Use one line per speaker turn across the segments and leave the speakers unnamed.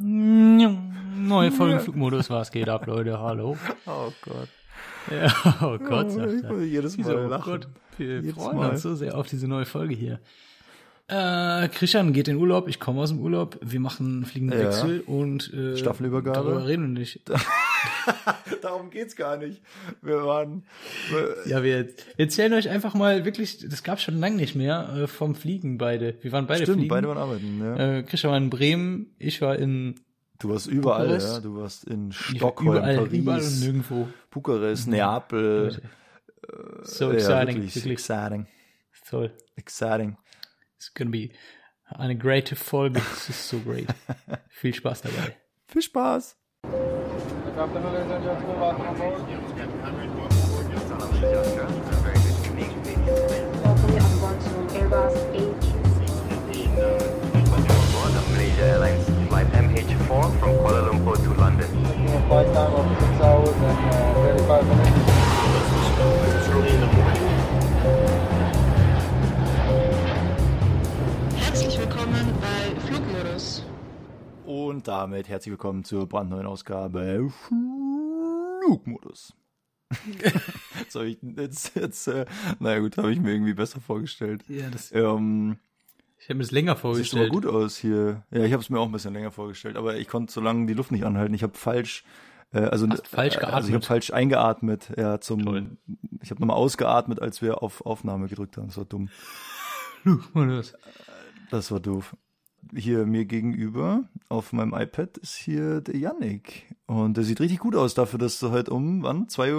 Neue Folge Flugmodus, was geht ab, Leute? Hallo.
Oh Gott.
Ja, oh Gott, sagt
ich
er.
muss jedes Mal?
Oh
lachen.
Gott, wir
Jedes
freuen
Mal.
uns so sehr auf diese neue Folge hier. Äh, Christian geht in Urlaub, ich komme aus dem Urlaub, wir machen fliegenden
Ja.
Wechsel und äh,
Staffelübergabe.
Darüber reden wir nicht.
Darum geht's gar nicht. Wir waren. wir-
Ja, wir erzählen euch einfach mal wirklich, das gab's schon lange nicht mehr, äh, vom Fliegen beide. Wir waren beide
Stimmt,
fliegen.
beide waren arbeiten. Ja.
äh, Christian war in Bremen, ich war in
Du warst überall,
Bukarest.
ja. Du warst in Stockholm,
überall,
Paris,
überall und nirgendwo.
Bukarest, Neapel.
So
ja,
exciting,
wirklich,
wirklich
exciting.
toll.
Exciting.
It's gonna be eine great Folge. Es ist so great. Viel Spaß dabei.
Viel Spaß.
Welcome on board to Airbus A350.
Malaysia Airlines flight MH4 from Kuala Lumpur to London.
flight time of 6 hours and uh, 35 minutes.
Und damit herzlich willkommen zur brandneuen Ausgabe Flugmodus. jetzt habe ich jetzt, jetzt äh, naja gut, habe ich mir irgendwie besser vorgestellt.
Ja, das,
Ähm,
ich habe mir das länger
sieht aber
vorgestellt.
gut aus hier. Ja, ich habe es mir auch ein bisschen länger vorgestellt, aber ich konnte so lange die Luft nicht anhalten. Ich habe falsch, äh, also
Hast falsch
äh, Also ich
geatmet.
habe falsch eingeatmet. Ja, zum.
Toll.
Ich habe nochmal ausgeatmet, als wir auf Aufnahme gedrückt haben. Das war dumm.
Flugmodus.
Das war doof. Hier mir gegenüber auf meinem iPad ist hier der Yannick. Und der sieht richtig gut aus dafür, dass du heute um, wann? 2.45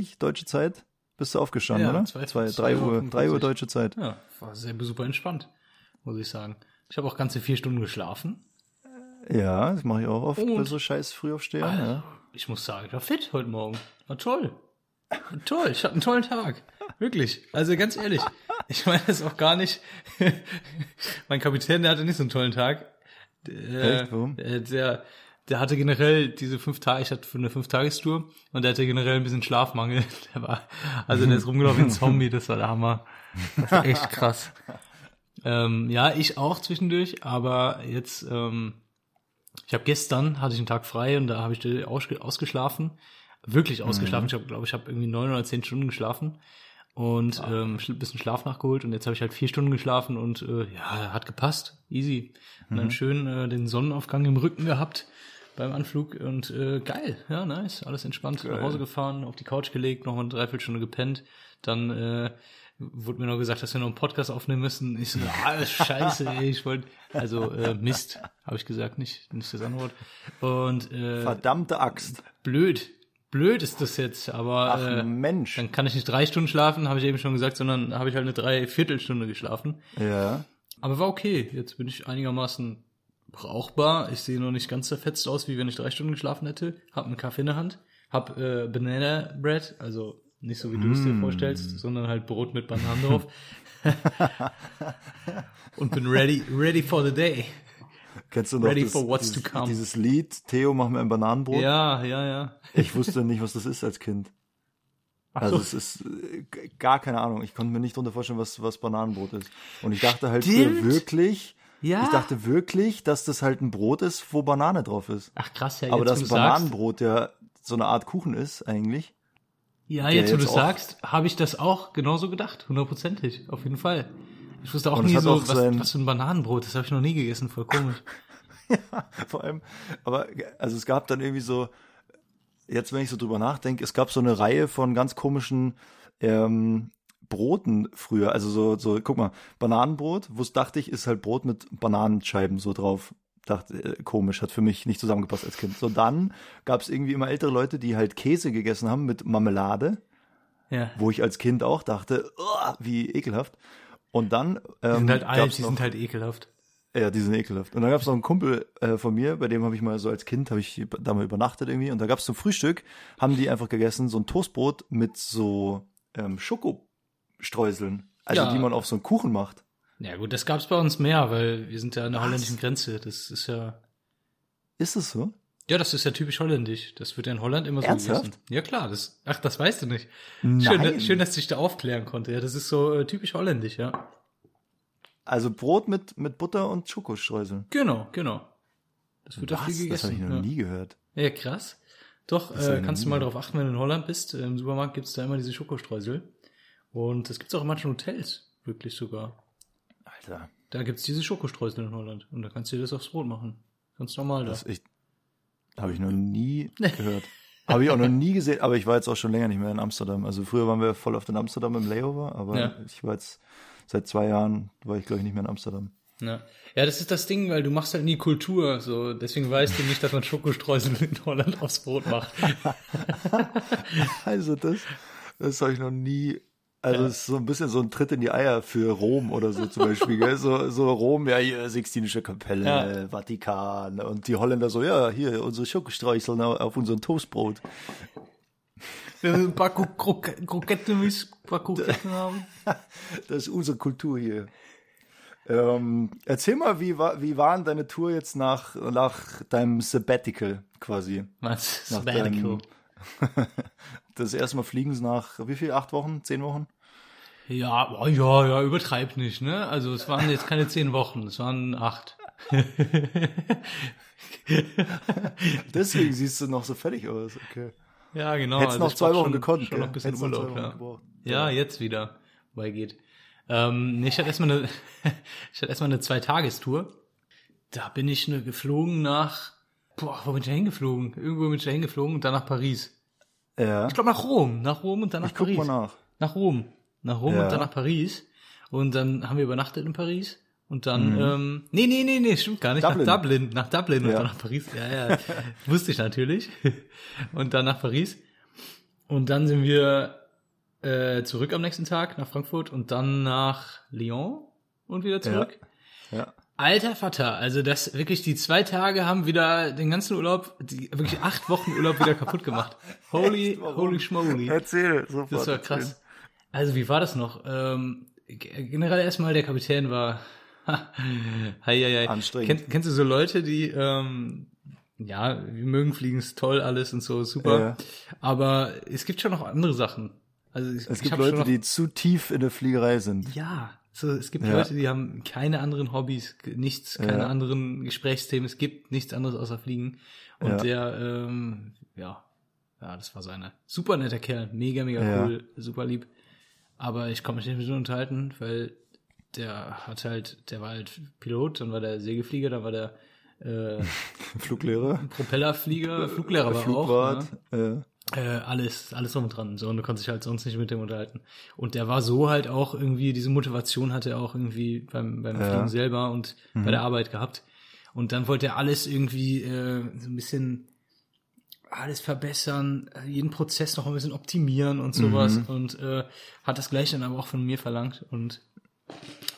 Uhr deutsche Zeit bist du aufgestanden,
Ja,
oder?
zwei-
Zwei,
zwei
drei Uhr,
Uhr
drei Uhr
45.
deutsche Zeit.
Ja, war sehr super entspannt, muss ich sagen. Ich habe auch ganze vier Stunden geschlafen.
Ja, das mache ich auch oft
Und?
bei so scheiß Frühaufstehen. Ja.
Ich muss sagen, ich war fit heute Morgen. War toll. War toll. Ich hatte einen tollen Tag. Wirklich. Also ganz ehrlich. Ich meine das auch gar nicht. mein Kapitän, der hatte nicht so einen tollen Tag. Der,
Echt? Warum?
äh, Der, der hatte generell diese fünf Tage, ich hatte für eine Fünf-Tagestour und der hatte generell ein bisschen Schlafmangel. Der war, also der ist rumgelaufen wie ein Zombie, das war der Hammer. Das war echt krass. Ähm, ja, ich auch zwischendurch, aber jetzt, ähm, ich habe gestern, hatte ich einen Tag frei und da habe ich ausge ausgeschlafen. Wirklich ausgeschlafen. Ich habe, glaube ich, habe irgendwie neun oder zehn Stunden geschlafen und ähm, ein bisschen Schlaf nachgeholt und jetzt habe ich halt vier Stunden geschlafen und äh, ja, hat gepasst. Easy. Und dann schön äh, den Sonnenaufgang im Rücken gehabt beim Anflug und äh, geil, ja, nice, alles entspannt, nach Hause gefahren, auf die Couch gelegt, noch eine Dreiviertelstunde gepennt, dann äh, wurde mir noch gesagt, dass wir noch einen Podcast aufnehmen müssen. Ich so, ah, scheiße, ey, ich wollte, also äh, Mist, habe ich gesagt, nicht, nicht das Antwort. Und äh,
Verdammte Axt.
blöd, blöd ist das jetzt, aber
Ach
äh,
Mensch.
dann kann ich nicht drei Stunden schlafen, habe ich eben schon gesagt, sondern habe ich halt eine Dreiviertelstunde geschlafen.
Ja.
Aber war okay. Jetzt bin ich einigermaßen brauchbar. Ich sehe noch nicht ganz zerfetzt aus, wie wenn ich drei Stunden geschlafen hätte. Hab einen Kaffee in der Hand. Hab äh, Banana Bread, also nicht so wie du es dir
Mm.
vorstellst, sondern halt Brot mit Bananen drauf. Und bin ready, ready for the day.
Kennst du noch
Ready
das,
for what's
dieses,
to come.
dieses Lied, Theo, mach mir ein Bananenbrot?
Ja, ja, ja.
Ich wusste nicht, was das ist als Kind. Also
so.
es ist äh, gar keine Ahnung. Ich konnte mir nicht darunter vorstellen, was, was Bananenbrot ist. Und ich dachte halt wirklich,
Ja.
ich dachte wirklich, dass das halt ein Brot ist, wo Banane drauf ist.
Ach krass, ja,
Aber
jetzt
ein
du sagst.
Bananenbrot ja so eine Art Kuchen ist eigentlich.
Ja, jetzt wo du sagst, habe ich das auch genauso gedacht, hundertprozentig, auf jeden Fall. Ich wusste auch
Und
nie so,
auch
was, was für ein Bananenbrot, das habe ich noch nie gegessen, voll komisch.
Vor allem, aber also es gab dann irgendwie so, jetzt wenn ich so drüber nachdenke, es gab so eine Reihe von ganz komischen ähm, Broten früher. Also so, so, guck mal, Bananenbrot, wo es dachte ich, ist halt Brot mit Bananenscheiben so drauf. Dachte, äh, komisch, hat für mich nicht zusammengepasst als Kind. So dann gab es irgendwie immer ältere Leute, die halt Käse gegessen haben mit Marmelade,
Ja.
wo ich als Kind auch dachte, "Uah, wie ekelhaft. Und dann
Die
ähm,
sind halt alt, die
noch,
sind halt ekelhaft.
ja, die sind ekelhaft. Und dann gab es noch einen Kumpel äh, von mir, bei dem habe ich mal so als Kind, habe ich da mal übernachtet irgendwie. Und da gab es zum Frühstück, haben die einfach gegessen, so ein Toastbrot mit so ähm, Schokostreuseln. Also
Ja.
die man auf so einen Kuchen macht.
Ja gut, das gab's bei uns mehr, weil wir sind ja an der holländischen Grenze. Das ist ja,
Ist es so?
Ja, das ist ja typisch holländisch. Das wird ja in Holland immer so
Ernsthaft?
gegessen. Ja klar, das, ach, das weißt du nicht.
Nein.
Schön, schön, dass ich da aufklären konnte. Ja, das ist so äh, typisch holländisch, ja.
Also Brot mit, mit Butter und Schokostreuseln.
Genau, genau. Das wird da viel
Was?
gegessen.
Das habe ich noch
ja.
nie gehört.
Ja, krass. Doch, äh, kannst du mal drauf achten, wenn du in Holland bist. Im Supermarkt gibt's da immer diese Schokostreusel. Und das gibt's auch in manchen Hotels, wirklich sogar.
Alter,
Da gibt's diese Schokostreusel in Holland. Und da kannst du dir das aufs Brot machen. Ganz normal da.
das ich habe ich noch nie gehört. Habe ich auch noch nie gesehen, aber ich war jetzt auch schon länger nicht mehr in Amsterdam. Also früher waren wir voll oft in Amsterdam im Layover, aber
Ja.
ich war jetzt seit zwei Jahren war ich glaube ich nicht mehr in Amsterdam.
Ja. ja, das ist das Ding, weil du machst halt nie Kultur. So, deswegen weißt du nicht, dass man Schokostreusel in Holland aufs Brot macht.
Also das, das habe ich noch nie. Also es ist so ein bisschen so ein Tritt in die Eier für Rom oder so zum Beispiel. Gell? So, so Rom, ja hier Sixtinische Kapelle,
Ja.
Vatikan und die Holländer so, ja hier unsere Schokostreusel auf unserem Toastbrot.
Ein paar Kro- Kro- Kroketten, ein paar Kroketten haben.
Das ist unsere Kultur hier. Ähm, erzähl mal, wie war, wie waren deine Tour jetzt nach, nach deinem Sabbatical quasi?
Was?
Nach
Sabbatical.
deinem- Das erste Mal fliegen sie nach, wie viel? Acht Wochen? Zehn Wochen?
Ja, oh, ja, ja, übertreib nicht, ne? Also es waren jetzt keine zehn Wochen, es waren acht.
Deswegen siehst du noch so fertig aus. Okay.
Ja, genau.
Hättest noch
ich
zwei Wochen
schon,
gekonnt,
Schon noch ein bisschen
noch
Urlaub, ja.
gebraucht.
Ja, jetzt wieder. Wobei geht. Ähm, nee, ich hatte erstmal eine, ich hatte erstmal eine Zwei-Tagestour. Da bin ich nur geflogen nach, boah, wo bin ich da hingeflogen? Irgendwo bin ich da hingeflogen und dann nach Paris.
Ja.
Ich glaube nach Rom, nach Rom und dann nach
Ich guck
Paris.
mal nach.
Nach Rom. Nach Rom
Ja.
und dann nach Paris. Und dann haben wir übernachtet in Paris. Und dann,
Mhm.
ähm, nee, nee, nee, nee, stimmt gar nicht.
Dublin.
Nach Dublin. Nach Dublin und
Ja.
dann nach Paris. Ja, ja. Wusste ich natürlich. Und dann nach Paris. Und dann sind wir äh, zurück am nächsten Tag nach Frankfurt und dann nach Lyon und wieder zurück.
Ja.
Alter Vater, also das wirklich die zwei Tage haben wieder den ganzen Urlaub, die wirklich acht Wochen Urlaub wieder kaputt gemacht. Holy,
Echt?
Holy schmoly.
Erzähl sofort.
Das war krass. Also wie war das noch? Ähm, generell erstmal der Kapitän war hei, hei, hei.
Anstrengend.
Kenn, kennst du so Leute, die ähm, ja, wir mögen fliegen, ist toll alles und so, super.
Ja.
Aber es gibt schon noch andere Sachen. Also ich,
Es gibt Leute, die zu tief in der Fliegerei sind.
ja, so, es gibt
Ja.
Leute, die haben keine anderen Hobbys, nichts, keine
Ja.
anderen Gesprächsthemen, es gibt nichts anderes außer Fliegen. Und
Ja.
der, ähm, ja, ja, das war seine. Super netter Kerl, mega, mega cool, super lieb. Aber ich konnte mich nicht mit ihm unterhalten, weil der hat halt, der war halt Pilot, dann war der Segelflieger, dann war der äh,
Fluglehrer,
Propellerflieger, Fluglehrer war auch.
Flugwart.
Ne? Äh, alles, alles drum und dran. So, und du konntest dich halt sonst nicht mit dem unterhalten. Und der war so halt auch irgendwie, diese Motivation hatte er auch irgendwie beim, beim
Ja.
Fliegen selber und bei der Arbeit gehabt. Und dann wollte er alles irgendwie äh, so ein bisschen alles verbessern, jeden Prozess noch ein bisschen optimieren und sowas. Und äh, hat das gleiche dann aber auch von mir verlangt. Und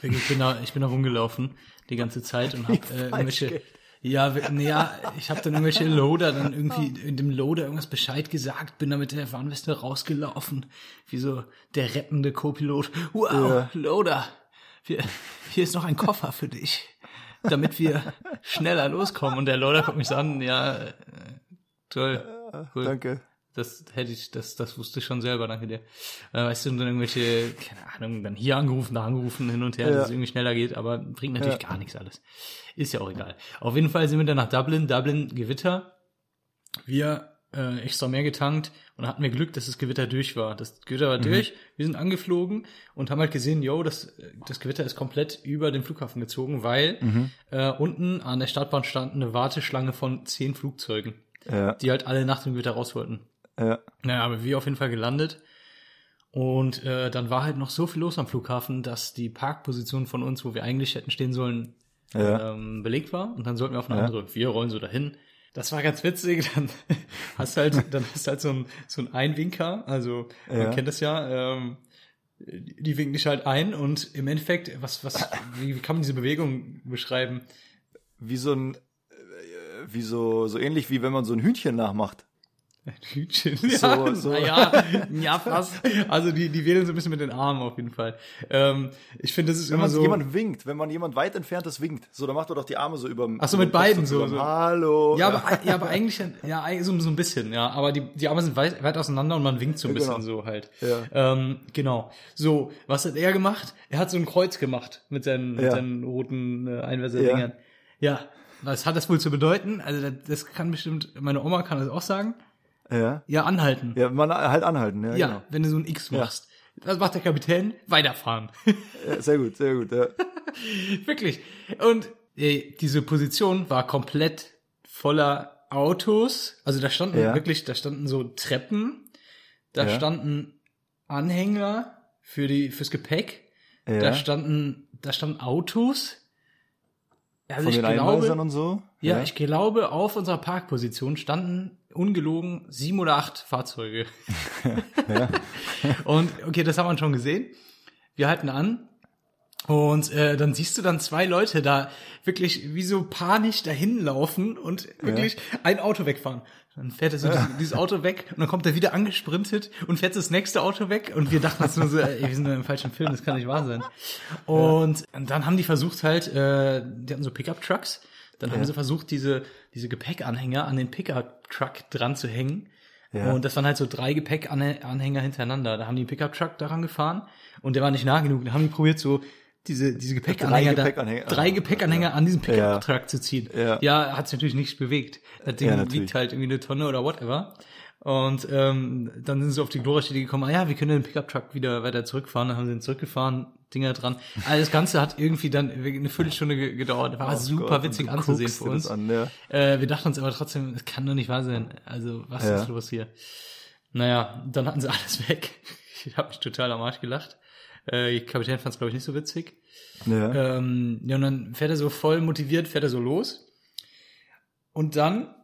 ich bin da, ich bin da rumgelaufen die ganze Zeit und habe äh, irgendwelche. Ja, nee, ja, ich habe dann irgendwelche Loader dann irgendwie in dem Loader irgendwas Bescheid gesagt, bin da mit der Warnweste rausgelaufen, wie so der rettende Co-Pilot. Wow,
Ja.
Loader, wir, hier ist noch ein Koffer für dich, damit wir schneller loskommen. Und der Loader guckt mich so an, ja, äh, toll, cool.
Danke.
Das hätte ich, das, das wusste ich schon selber, danke dir. Äh, weißt du, dann irgendwelche, keine Ahnung, dann hier angerufen, da angerufen, hin und her,
Ja.
dass es irgendwie schneller geht, aber bringt natürlich
Ja.
gar nichts alles. Ist ja auch egal. Auf jeden Fall sind wir dann nach Dublin, Dublin Gewitter. Wir äh, extra mehr getankt und hatten wir Glück, dass das Gewitter durch war. Das Gewitter
Mhm.
war durch, wir sind angeflogen und haben halt gesehen, yo, das, das Gewitter ist komplett über den Flughafen gezogen, weil
Mhm.
äh, unten an der Startbahn stand eine Warteschlange von zehn Flugzeugen,
Ja.
die halt alle nach dem Gewitter raus wollten.
Ja.
Naja, aber wir auf jeden Fall gelandet. Und äh, dann war halt noch so viel los am Flughafen, dass die Parkposition von uns, wo wir eigentlich hätten stehen sollen,
Ja.
ähm, belegt war. Und dann sollten wir auf eine
Ja.
andere. Wir rollen so dahin. Das war ganz witzig. Dann hast halt, dann hast halt so ein, so ein Einwinker. Also
Ja.
man kennt das ja. Ähm, die winken dich halt ein und im Endeffekt, was, was, wie, wie kann man diese Bewegung beschreiben?
Wie so ein, äh, wie so, so ähnlich wie wenn man so ein Hühnchen nachmacht.
Ein Hütchen.
So-
Ja,
so.
na ja, ja, fast. Also die, die wedeln so ein bisschen mit den Armen auf jeden Fall. Ähm, ich finde, das ist
Wenn
immer
man
so.
jemand winkt, wenn man jemand weit entferntes winkt, so, dann macht er doch die Arme so über
Ach so, mit beiden so, so.
Hallo.
ja, aber, ja, aber eigentlich, ja, eigentlich so, so ein bisschen, ja. Aber die, die Arme sind weit, weit auseinander und man winkt so ein
Ja,
bisschen
genau.
so halt.
Ja.
Ähm, genau. So, was hat er gemacht? Er hat so ein Kreuz gemacht mit seinen, mit
Ja.
seinen roten äh, Einwäserdingern. Ja. was hat das wohl zu bedeuten? Also das, das kann bestimmt, meine Oma kann das auch sagen.
Ja.
Ja, anhalten.
Ja, man halt anhalten, ja,
Ja,
genau.
wenn du so ein X machst. Was macht der Kapitän? Weiterfahren.
Ja, sehr gut, sehr gut, ja.
Wirklich. Und äh, diese Position war komplett voller Autos. Also da standen
Ja.
wirklich, da standen so Treppen, da
Ja.
standen Anhänger für die fürs Gepäck,
ja.
da standen da standen Autos. Also
Von
ich
den
glaube,
und so.
ja, ich glaube, auf unserer Parkposition standen ungelogen sieben oder acht Fahrzeuge. Und okay, das haben wir schon gesehen. Wir halten an. Und äh, dann siehst du dann zwei Leute da wirklich wie so panisch dahin laufen und wirklich ein Auto wegfahren. Dann fährt er so dieses, dieses Auto weg und dann kommt er wieder angesprintet und fährt das nächste Auto weg und wir dachten uns nur so, ey, wir sind im falschen Film, das kann nicht wahr sein. Und, und dann haben die versucht halt, äh, die hatten so Pickup-Trucks, dann haben sie versucht, diese, diese Gepäckanhänger an den Pickup-Truck dran zu hängen.
Ja.
Und das waren halt so drei Gepäckanhänger hintereinander. Da haben die einen Pickup-Truck daran gefahren und der war nicht nah genug. Da haben die probiert, so diese, diese Gepäckanhänger, da-
Gepäckanhänger.
drei Gepäckanhänger an diesem Pickup-Truck zu ziehen.
Ja.
ja hat sich natürlich nicht bewegt. Das Ding
Ja,
wiegt halt irgendwie eine Tonne oder whatever. Und ähm, dann sind sie auf die Idee gekommen, ah ja, wir können den Pickup-Truck wieder weiter zurückfahren. Dann haben sie ihn zurückgefahren, Dinger dran. Also das Ganze hat irgendwie dann eine Viertelstunde ge- gedauert. War
Oh
super
Gott,
witzig anzusehen für uns.
An, ja.
Äh, wir dachten uns aber trotzdem, es kann doch nicht wahr sein. Also, was
Ja.
ist los hier? Naja, dann hatten sie alles weg. Ich habe mich total am Arsch gelacht. Äh, Kapitän fand es, glaube ich, nicht so witzig.
Ja.
Ähm, ja, und dann fährt er so voll motiviert, fährt er so los. Und dann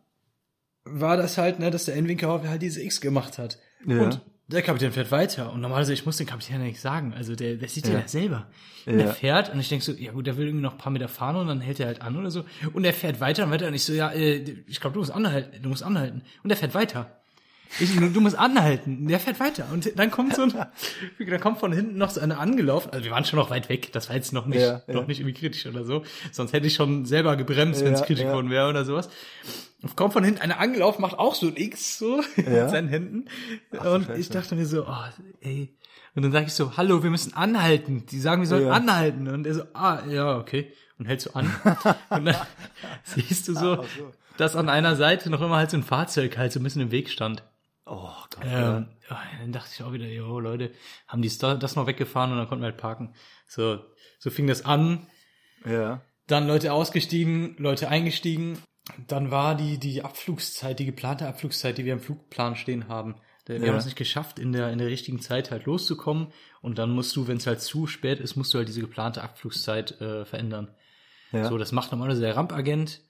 war das halt, ne, dass der Endwinker halt diese X gemacht hat.
Ja.
Und der Kapitän fährt weiter. Und normalerweise, ich muss den Kapitän ja nicht sagen. Also der, der sieht ja,
Ja.
selber. Und
Ja.
er fährt und ich denk so, ja gut, der will irgendwie noch ein paar Meter fahren und dann hält er halt an oder so. Und er fährt weiter und weiter und ich so, ja, äh, ich glaube, du musst anhalten, du musst anhalten. Und er fährt weiter. Ich, du musst anhalten. Der fährt weiter. Und dann kommt so ein, da kommt von hinten noch so eine angelaufen. Also wir waren schon noch weit weg. Das war jetzt noch nicht,
Ja,
noch nicht irgendwie kritisch oder so. Sonst hätte ich schon selber gebremst, wenn es kritisch geworden wäre oder sowas. Kommt von hinten eine angelaufen, macht auch so ein X so
Ja.
mit seinen Händen.
du
und
Scheiße.
ich dachte mir so, oh, ey. Und dann sage ich so, hallo, wir müssen anhalten. Die sagen, wir sollen
Ja.
anhalten. Und er so, ah, ja, okay. Und hältst du an. und dann siehst du so,
Ach so.
dass an einer Seite noch immer halt so ein Fahrzeug halt so ein bisschen im Weg stand.
Oh Gott.
Ähm, ja, dann dachte ich auch wieder, jo, Leute, haben die das das noch weggefahren und dann konnten wir halt parken. So, so fing das an.
ja.
Dann Leute ausgestiegen, Leute eingestiegen. Dann war die, die Abflugszeit, die geplante Abflugszeit, die wir im Flugplan stehen haben. Wir
Ja.
haben es nicht geschafft, in der, in der richtigen Zeit halt loszukommen. Und dann musst du, wenn es halt zu spät ist, musst du halt diese geplante Abflugszeit äh, verändern.
Ja.
So, das macht normalerweise der Rampagent.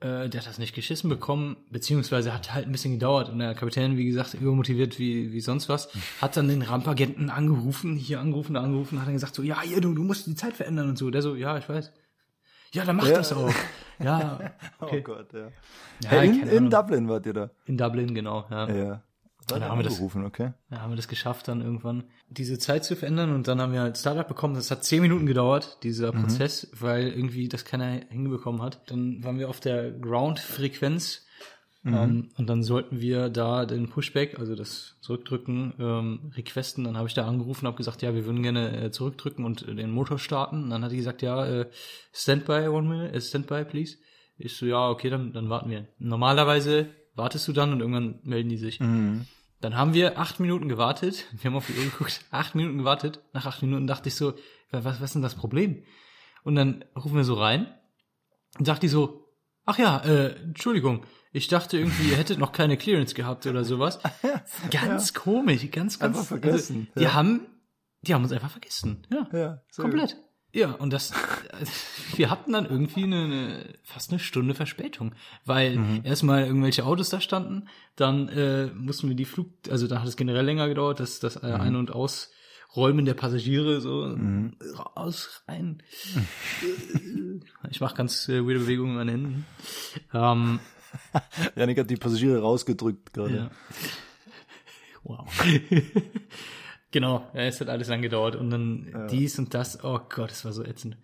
Äh, der hat das nicht geschissen bekommen, beziehungsweise hat halt ein bisschen gedauert. Und der Kapitän, wie gesagt, übermotiviert wie, wie sonst was, hat dann den Rampagenten angerufen, hier angerufen, da angerufen, hat dann gesagt so, ja, hier, du, du musst die Zeit verändern und so. Der so, ja, ich weiß. Ja, dann mach
Ja.
das auch. Ja, okay.
Oh Gott, ja.
Ja,
hey, in, in. Dublin wart ihr da.
In Dublin, genau, ja.
Ja. Da
haben wir das-
okay.
Da haben wir das geschafft, dann irgendwann diese Zeit zu verändern und dann haben wir halt Startup bekommen. Das hat zehn Minuten gedauert, dieser Prozess, weil irgendwie das keiner hingebekommen hat. Dann waren wir auf der Ground-Frequenz ähm, und dann sollten wir da den Pushback, also das Zurückdrücken, ähm, requesten. Dann habe ich da angerufen und habe gesagt, ja, wir würden gerne äh, zurückdrücken und äh, den Motor starten. Und dann hat die gesagt, ja, äh, Standby, one minute, äh, Standby, please. Ich so, ja, okay, dann, dann warten wir. Normalerweise wartest du dann und irgendwann melden die sich. Dann haben wir acht Minuten gewartet. Wir haben auf die Uhr geguckt. Acht Minuten gewartet. Nach acht Minuten dachte ich so, was, was ist denn das Problem? Und dann rufen wir so rein und sagt die so, ach ja, äh, Entschuldigung, ich dachte irgendwie, ihr hättet noch keine Clearance gehabt oder sowas. Ganz komisch, ganz, ganz.
Einfach vergessen,
Also, die
ja.
haben, die haben uns einfach vergessen. Ja.
Ja,
Komplett. Ja, und das, wir hatten dann irgendwie eine, eine fast eine Stunde Verspätung, weil
Mhm.
erstmal irgendwelche Autos da standen, dann äh, mussten wir die Flug, also da hat es generell länger gedauert, das, das äh,
Mhm.
Ein- und Ausräumen der Passagiere so raus, rein. Ich mache ganz äh, weirde Bewegungen mit meinen Händen. Ähm,
Janik hat die Passagiere rausgedrückt gerade.
ja. Wow. genau, ja, es hat alles lang gedauert und dann dies und das, oh Gott, es war so ätzend.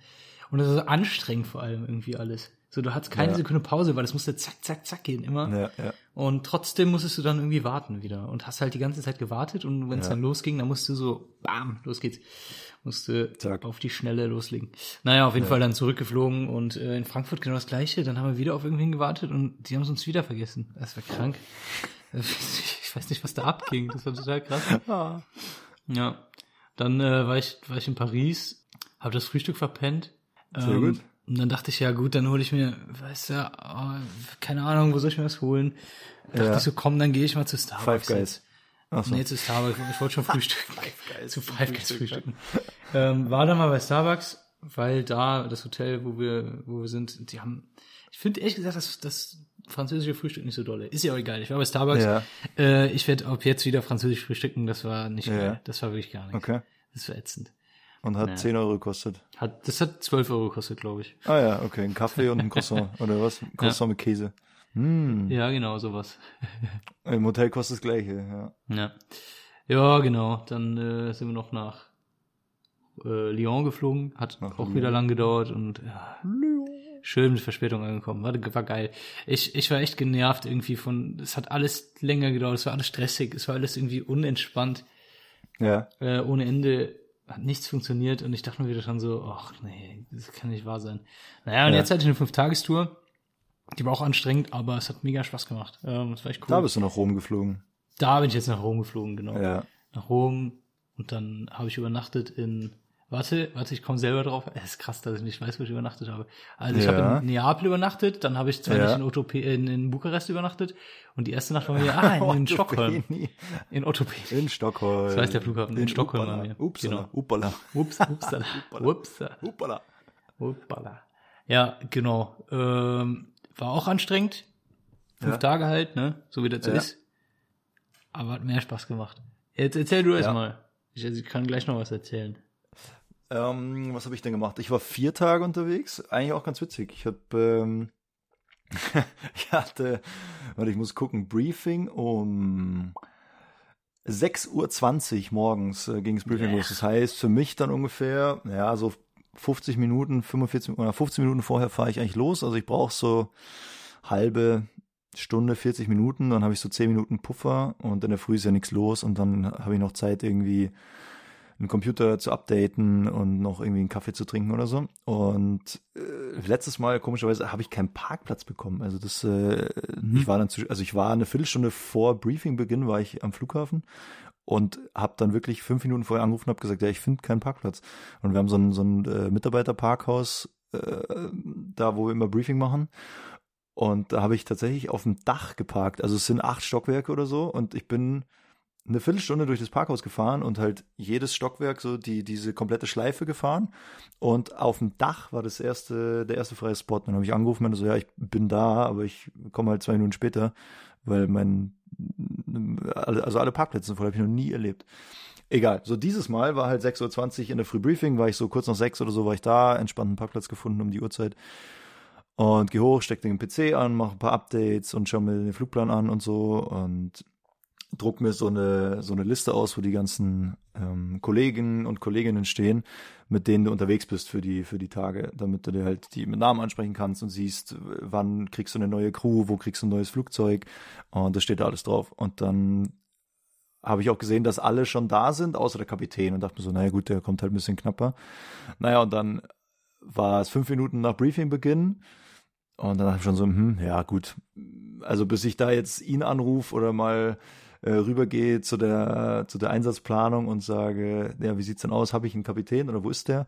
Und das war so anstrengend vor allem irgendwie alles. So, du hattest keine
Ja.
Sekunde Pause, weil das musste zack, zack, zack gehen immer.
Ja, ja.
Und trotzdem musstest du dann irgendwie warten wieder. Und hast halt die ganze Zeit gewartet und wenn es
Ja.
dann losging, dann musst du so, bam, los geht's. Musste
Zack.
auf die Schnelle loslegen. Naja, auf jeden Fall dann zurückgeflogen und äh, in Frankfurt genau das gleiche. Dann haben wir wieder auf irgendwen gewartet und die haben es uns wieder vergessen. Das war krank. Ich weiß nicht, was da abging. Das war total krass.
Ah.
Ja. Dann äh, war, ich, war ich in Paris, habe das Frühstück verpennt.
Sehr
Ähm,
gut.
Und dann dachte ich, ja gut, dann hole ich mir, weißt du, oh, keine Ahnung, wo soll ich mir das holen? Dachte
Ja.
ich so, komm, dann gehe ich mal zu Starbucks.
Five Guys. Ach so.
Nee, zu Starbucks. Ich wollte schon frühstücken. zu Five Guys frühstücken. ähm, war dann mal bei Starbucks, weil da das Hotel, wo wir, wo wir sind, die haben, ich finde ehrlich gesagt, das, das französische Frühstück nicht so dolle. Ist ja auch egal. Ich war bei Starbucks.
Ja.
Äh, ich werde ab jetzt wieder französisch frühstücken. Das war nicht
Ja.
geil. Das war wirklich gar nichts.
Okay.
Das war ätzend.
Und hat
Ja.
10 Euro gekostet.
Hat, das hat 12 Euro gekostet, glaube ich.
Ah ja, okay. Ein Kaffee und ein Croissant. Oder was? Ein Croissant mit Käse. Hm.
Ja, genau, sowas.
Im Hotel kostet das gleiche, ja.
Ja. Ja, genau. Dann äh, sind wir noch nach äh, Lyon geflogen. Hat
Nach
auch
Lyon.
wieder lang gedauert und ja, schön mit Verspätung angekommen. War, war geil. Ich, ich war echt genervt irgendwie von, es hat alles länger gedauert, es war alles stressig, es war alles irgendwie unentspannt,
Ja.
äh, ohne Ende. Hat nichts funktioniert und ich dachte mir wieder schon so, ach nee, das kann nicht wahr sein. Naja, und
Ja.
jetzt hatte ich eine Fünf-Tagestour. Die war auch anstrengend, aber es hat mega Spaß gemacht. Ähm, das war echt cool.
Da bist du nach Rom geflogen.
Da bin ich jetzt nach Rom geflogen, genau.
Ja.
Nach Rom und dann habe ich übernachtet in. Warte, warte, ich komme selber drauf. Es ist krass, dass ich nicht weiß, wo ich übernachtet habe. Also ich
Ja.
habe in Neapel übernachtet, dann habe ich zwar
Ja.
in, Otope in, in Bukarest übernachtet und die erste Nacht waren wir ah, in, in Stockholm. In Ottopeni.
In Stockholm.
Das heißt der Flughafen. In Stockholm
Uppala.
waren wir.
Upsala.
Genau.
Uppala.
Ups, upsala. Upsala.
Uppala.
Uppala. Ja, genau. Ähm, war auch anstrengend. Fünf
Ja.
Tage halt, ne? So wie das so
Ja.
ist. Aber hat mehr Spaß gemacht. Jetzt erzähl du erst mal. Ich, ich kann gleich noch was erzählen.
Ähm, was habe ich denn gemacht? Ich war vier Tage unterwegs. Eigentlich auch ganz witzig. Ich habe, ähm, ich hatte, warte, ich muss gucken, Briefing um 6.20 Uhr morgens äh, ging das Briefing los. Das heißt, für mich dann ungefähr, ja, so 50 Minuten, 45 oder 15 Minuten vorher fahre ich eigentlich los. Also ich brauche so halbe Stunde, 40 Minuten, dann habe ich so 10 Minuten Puffer und in der Früh ist ja nichts los und dann habe ich noch Zeit irgendwie einen Computer zu updaten und noch irgendwie einen Kaffee zu trinken oder so. Und äh, letztes Mal, komischerweise, habe ich keinen Parkplatz bekommen. Also das, äh, ich war dann zu, also ich war eine Viertelstunde vor Briefingbeginn, war ich am Flughafen und habe dann wirklich fünf Minuten vorher angerufen und habe gesagt, ja, ich finde keinen Parkplatz. Und wir haben so ein, so ein äh, Mitarbeiterparkhaus äh, da, wo wir immer Briefing machen. Und da habe ich tatsächlich auf dem Dach geparkt. Also es sind acht Stockwerke oder so. Und ich bin eine Viertelstunde durch das Parkhaus gefahren und halt jedes Stockwerk so die diese komplette Schleife gefahren und auf dem Dach war das erste der erste freie Spot. Dann habe ich angerufen und so ja ich bin da, aber ich komme halt zwei Minuten später, weil mein also alle Parkplätze sind voll, habe ich noch nie erlebt. Egal, so dieses Mal war halt 6.20 Uhr in der Frühbriefing, war ich so kurz nach sechs oder so, war ich da, entspannten Parkplatz gefunden um die Uhrzeit. Und geh hoch, steck den PC an, mach ein paar Updates und schau mir den Flugplan an und so. Und druck mir so eine so eine Liste aus, wo die ganzen ähm, Kollegen und Kolleginnen stehen, mit denen du unterwegs bist für die für die Tage, damit du dir halt die mit Namen ansprechen kannst und siehst, wann kriegst du eine neue Crew, wo kriegst du ein neues Flugzeug und das steht da alles drauf und dann habe ich auch gesehen, dass alle schon da sind, außer der Kapitän und dachte mir so, naja gut, der kommt halt ein bisschen knapper. Naja, und dann war es fünf Minuten nach Briefingbeginn und dann dachte ich schon so, hm, ja gut, also bis ich da jetzt ihn anrufe oder mal äh, rübergehe zu der zu der Einsatzplanung und sage, ja, wie sieht's denn aus? Habe ich einen Kapitän oder wo ist der?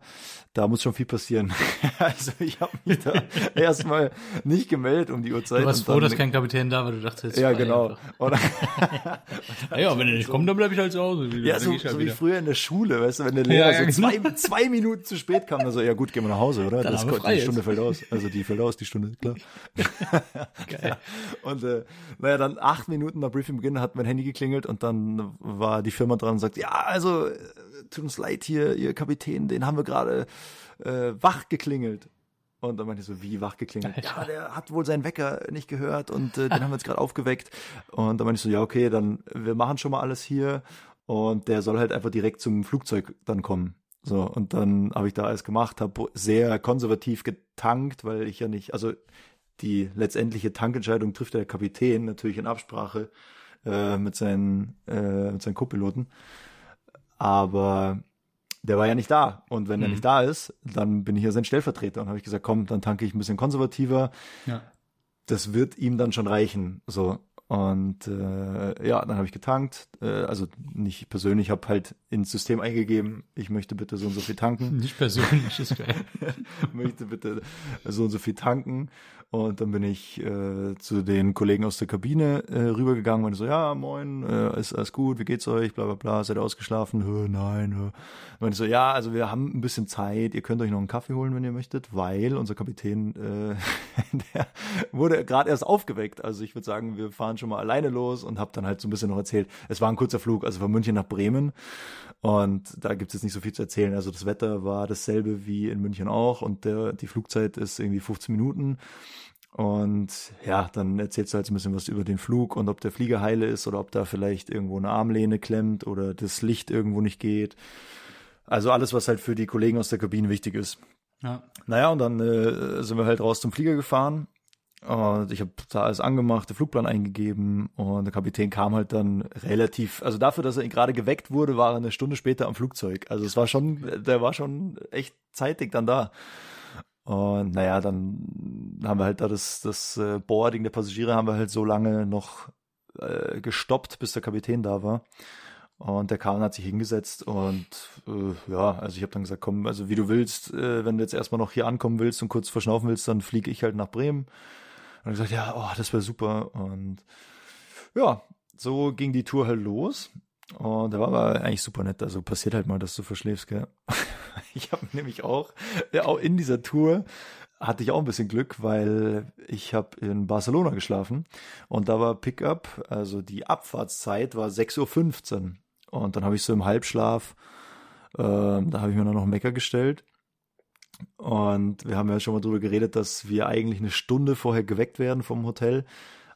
Da muss schon viel passieren. also ich habe mich da erstmal nicht gemeldet um die Uhrzeit.
Du warst froh, dass kein Kapitän da war, du dachtest,
ja, genau.
einfach.
Und,
Ja, wenn er nicht kommt, dann bleib ich halt zu Hause.
ja, so,
ich halt
so wie früher in der Schule, weißt du, wenn der Lehrer
Ja, ja,
so
genau.
zwei, zwei Minuten zu spät kam, dann so, ja gut, gehen wir nach Hause, oder?
Dann
das die
jetzt.
Stunde fällt aus. Also die fällt aus, die Stunde, klar.
Geil.
Und äh, naja, dann acht Minuten nach Briefingbeginn hat mein Handy geklingelt und dann war die Firma dran und sagt, ja, also äh, tut uns leid hier, ihr Kapitän, den haben wir gerade äh, wach geklingelt. Und dann meinte ich so, wie wach geklingelt? Ja, der hat wohl seinen Wecker nicht gehört und äh, den haben wir jetzt gerade aufgeweckt. Und dann meinte ich so, ja, okay, dann wir machen schon mal alles hier und der soll halt einfach direkt zum Flugzeug dann kommen. So, und dann habe ich da alles gemacht, habe sehr konservativ getankt, weil ich ja nicht, also die letztendliche Tankentscheidung trifft der Kapitän, natürlich in Absprache äh, mit seinen, äh, mit seinen Co-Piloten. Aber der war ja nicht da. Und wenn er
Mhm.
nicht da ist, dann bin ich ja sein Stellvertreter. Und habe ich gesagt, komm, dann tanke ich ein bisschen konservativer.
Ja.
Das wird ihm dann schon reichen. So. Und äh, ja, dann habe ich getankt. Äh, also nicht persönlich, habe halt ins System eingegeben, ich möchte bitte so und so viel tanken.
Nicht persönlich, ist geil.
möchte bitte so und so viel tanken. Und dann bin ich äh, zu den Kollegen aus der Kabine äh, rübergegangen und so, ja, moin, äh, ist alles gut, wie geht's euch, bla bla bla, seid ihr ausgeschlafen? Hö, nein, hö. Und ich so, ja, also wir haben ein bisschen Zeit, ihr könnt euch noch einen Kaffee holen, wenn ihr möchtet, weil unser Kapitän, äh, der wurde gerade erst aufgeweckt. Also ich würde sagen, wir fahren schon mal alleine los und habe dann halt so ein bisschen noch erzählt. Es war ein kurzer Flug, also von München nach Bremen. Und da gibt es jetzt nicht so viel zu erzählen. Also das Wetter war dasselbe wie in München auch und der, die Flugzeit ist irgendwie 15 Minuten. Und ja, dann erzählst du halt so ein bisschen was über den Flug und ob der Flieger heile ist oder ob da vielleicht irgendwo eine Armlehne klemmt oder das Licht irgendwo nicht geht. Also alles, was halt für die Kollegen aus der Kabine wichtig ist.
Ja.
Naja, und dann äh, sind wir halt raus zum Flieger gefahren. Und ich habe da alles angemacht, den Flugplan eingegeben und der Kapitän kam halt dann relativ, also dafür, dass er gerade geweckt wurde, war er eine Stunde später am Flugzeug. Also es war schon, der war schon echt zeitig dann da. Und naja, dann haben wir halt da das, das äh, Boarding der Passagiere haben wir halt so lange noch äh, gestoppt, bis der Kapitän da war. Und der kam und hat sich hingesetzt und äh, ja, also ich habe dann gesagt, komm, also wie du willst, äh, wenn du jetzt erstmal noch hier ankommen willst und kurz verschnaufen willst, dann fliege ich halt nach Bremen. Und er gesagt, ja, oh, das wäre super. Und ja, so ging die Tour halt los. Und da war aber eigentlich super nett. Also passiert halt mal, dass du verschläfst, gell? Ich habe nämlich auch, ja, auch in dieser Tour hatte ich auch ein bisschen Glück, weil ich habe in Barcelona geschlafen und da war Pickup, also die Abfahrtszeit war 6.15 Uhr. Und dann habe ich so im Halbschlaf, ähm, da habe ich mir dann noch Wecker gestellt. Und wir haben ja schon mal drüber geredet, dass wir eigentlich eine Stunde vorher geweckt werden vom Hotel.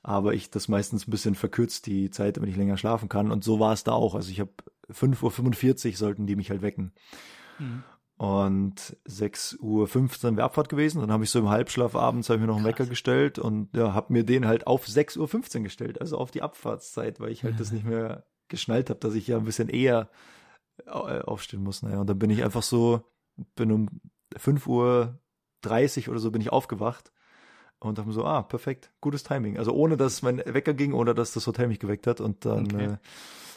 Aber ich das meistens ein bisschen verkürzt, die Zeit, damit ich länger schlafen kann. Und so war es da auch. Also ich habe 5.45 Uhr sollten die mich halt wecken. Und 6.15 Uhr wäre Abfahrt gewesen. Dann habe ich so im Halbschlaf abends hab ich mir noch einen Wecker gestellt und ja, habe mir den halt auf 6.15 Uhr gestellt, also auf die Abfahrtszeit, weil ich halt das nicht mehr geschnallt habe, dass ich ja ein bisschen eher äh, aufstehen muss. Naja, und dann bin ich einfach so, bin um 5.30 Uhr oder so bin ich aufgewacht und dachte mir so, ah, perfekt, gutes Timing. Also ohne, dass mein Wecker ging, ohne dass das Hotel mich geweckt hat. Und dann,
Okay.
äh,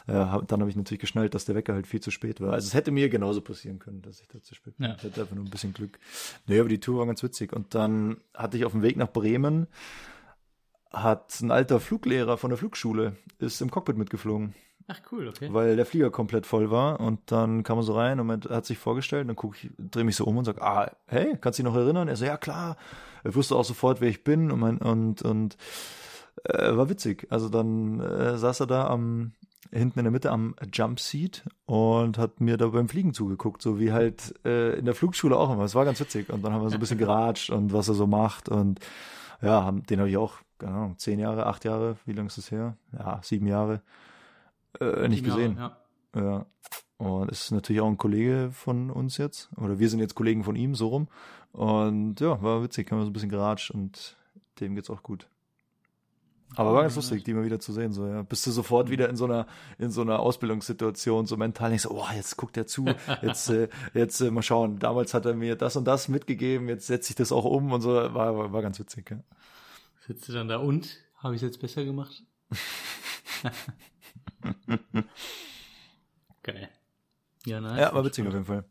äh, hab, dann habe ich natürlich geschnallt, dass der Wecker halt viel zu spät war. Also es hätte mir genauso passieren können, dass ich da zu spät bin.
Ja.
Ich hatte einfach nur ein bisschen Glück. Nee, aber die Tour war ganz witzig. Und dann hatte ich auf dem Weg nach Bremen, hat ein alter Fluglehrer von der Flugschule, ist im Cockpit mitgeflogen
Ach cool, okay.
weil der Flieger komplett voll war und dann kam er so rein und hat sich vorgestellt, dann guck ich, drehe mich so um und sag, ah, hey, kannst du dich noch erinnern? Er so, ja klar. Er wusste auch sofort, wer ich bin und mein, und, und äh, war witzig. Also dann äh, saß er da am hinten in der Mitte am Jump Seat und hat mir da beim Fliegen zugeguckt, so wie halt äh, in der Flugschule auch immer. Es war ganz witzig. Und dann haben wir so ein bisschen geratscht und was er so macht und ja, haben, den habe ich auch, keine Ahnung, zehn Jahre, acht Jahre, wie lange ist das her? Ja, sieben Jahre äh, nicht
Sieben Jahre,
gesehen.
Ja.
Ja. Und ist natürlich auch ein Kollege von uns jetzt. Oder wir sind jetzt Kollegen von ihm, so rum. Und ja, war witzig, haben wir so ein bisschen geratscht und dem geht's auch gut. Aber war ganz lustig, die mal wieder zu sehen, so, ja. Bist du sofort wieder in so einer, in so einer Ausbildungssituation, so mental nicht so, oh, jetzt guckt er zu, jetzt, äh, jetzt äh, mal schauen. Damals hat er mir das und das mitgegeben, jetzt setze ich das auch um und so, war, war, war ganz witzig, ja.
Sitzt du dann da und? Habe ich es jetzt besser gemacht? Geil. Ja, nice.
Ja, war witzig auf jeden Fall.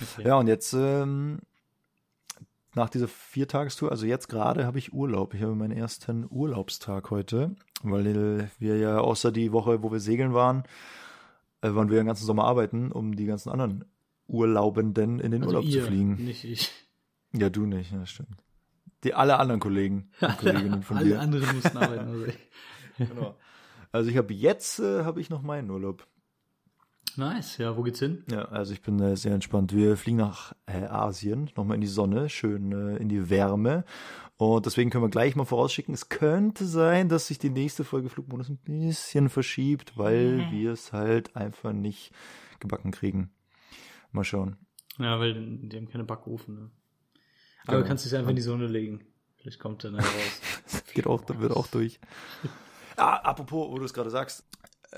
Okay.
Ja, und jetzt, ähm, nach dieser Viertagestour, also jetzt gerade habe ich Urlaub. Ich habe meinen ersten Urlaubstag heute, weil wir ja außer die Woche, wo wir segeln waren, äh, waren wir den ganzen Sommer arbeiten, um die ganzen anderen Urlaubenden in den
Also
Urlaub
ihr,
zu fliegen.
Nicht ich.
Ja, du nicht, ja, stimmt. Die alle anderen Kollegen und Kolleginnen von
Alle
dir.
anderen mussten arbeiten. Also ich.
Genau. Also ich habe jetzt äh, habe ich noch meinen Urlaub.
Nice. Ja, wo geht's hin?
Ja, also ich bin äh, sehr entspannt. Wir fliegen nach äh, Asien, nochmal in die Sonne, schön äh, in die Wärme. Und deswegen können wir gleich mal vorausschicken, es könnte sein, dass sich die nächste Folge Flugmodus ein bisschen verschiebt, weil wir es halt einfach nicht gebacken kriegen. Mal schauen.
Ja, weil die haben keine Backofen. Ne? Aber
Genau.
du kannst es einfach in die Sonne legen. Vielleicht kommt dann raus.
Geht auch, wird auch durch. Ah, apropos, wo du es gerade sagst,